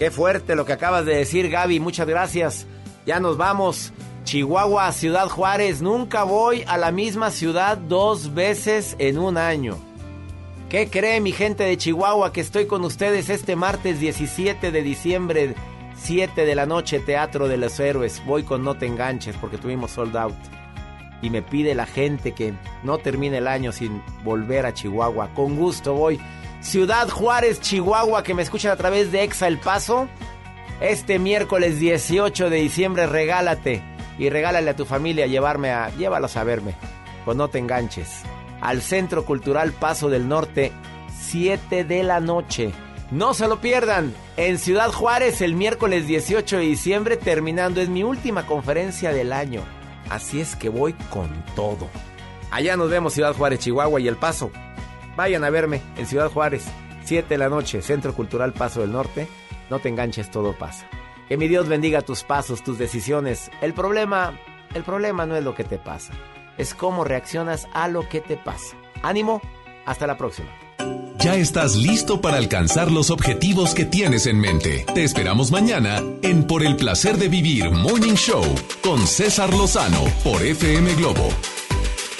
Qué fuerte lo que acabas de decir, Gaby. Muchas gracias. Ya nos vamos. Chihuahua, Ciudad Juárez. Nunca voy a la misma ciudad dos veces en un año. ¿Qué cree mi gente de Chihuahua que estoy con ustedes este martes 17 de diciembre, 7 de la noche, Teatro de los Héroes? Voy con No Te Enganches porque tuvimos sold out. Y me pide la gente que no termine el año sin volver a Chihuahua. Con gusto voy. Ciudad Juárez, Chihuahua, que me escuchan a través de Exa El Paso. Este miércoles 18 de diciembre, regálate y regálale a tu familia llevarme a. Llévalos a verme, pues no te enganches. Al Centro Cultural Paso del Norte, 7 de la noche. No se lo pierdan. En Ciudad Juárez, el miércoles 18 de diciembre, terminando, es mi última conferencia del año. Así es que voy con todo. Allá nos vemos, Ciudad Juárez, Chihuahua y El Paso. Vayan a verme en Ciudad Juárez, 7 de la noche, Centro Cultural Paso del Norte. No te enganches, todo pasa. Que mi Dios bendiga tus pasos, tus decisiones. El problema, el problema no es lo que te pasa, es cómo reaccionas a lo que te pasa. Ánimo, hasta la próxima. Ya estás listo para alcanzar los objetivos que tienes en mente. Te esperamos mañana en Por el placer de vivir Morning Show con César Lozano por FM Globo.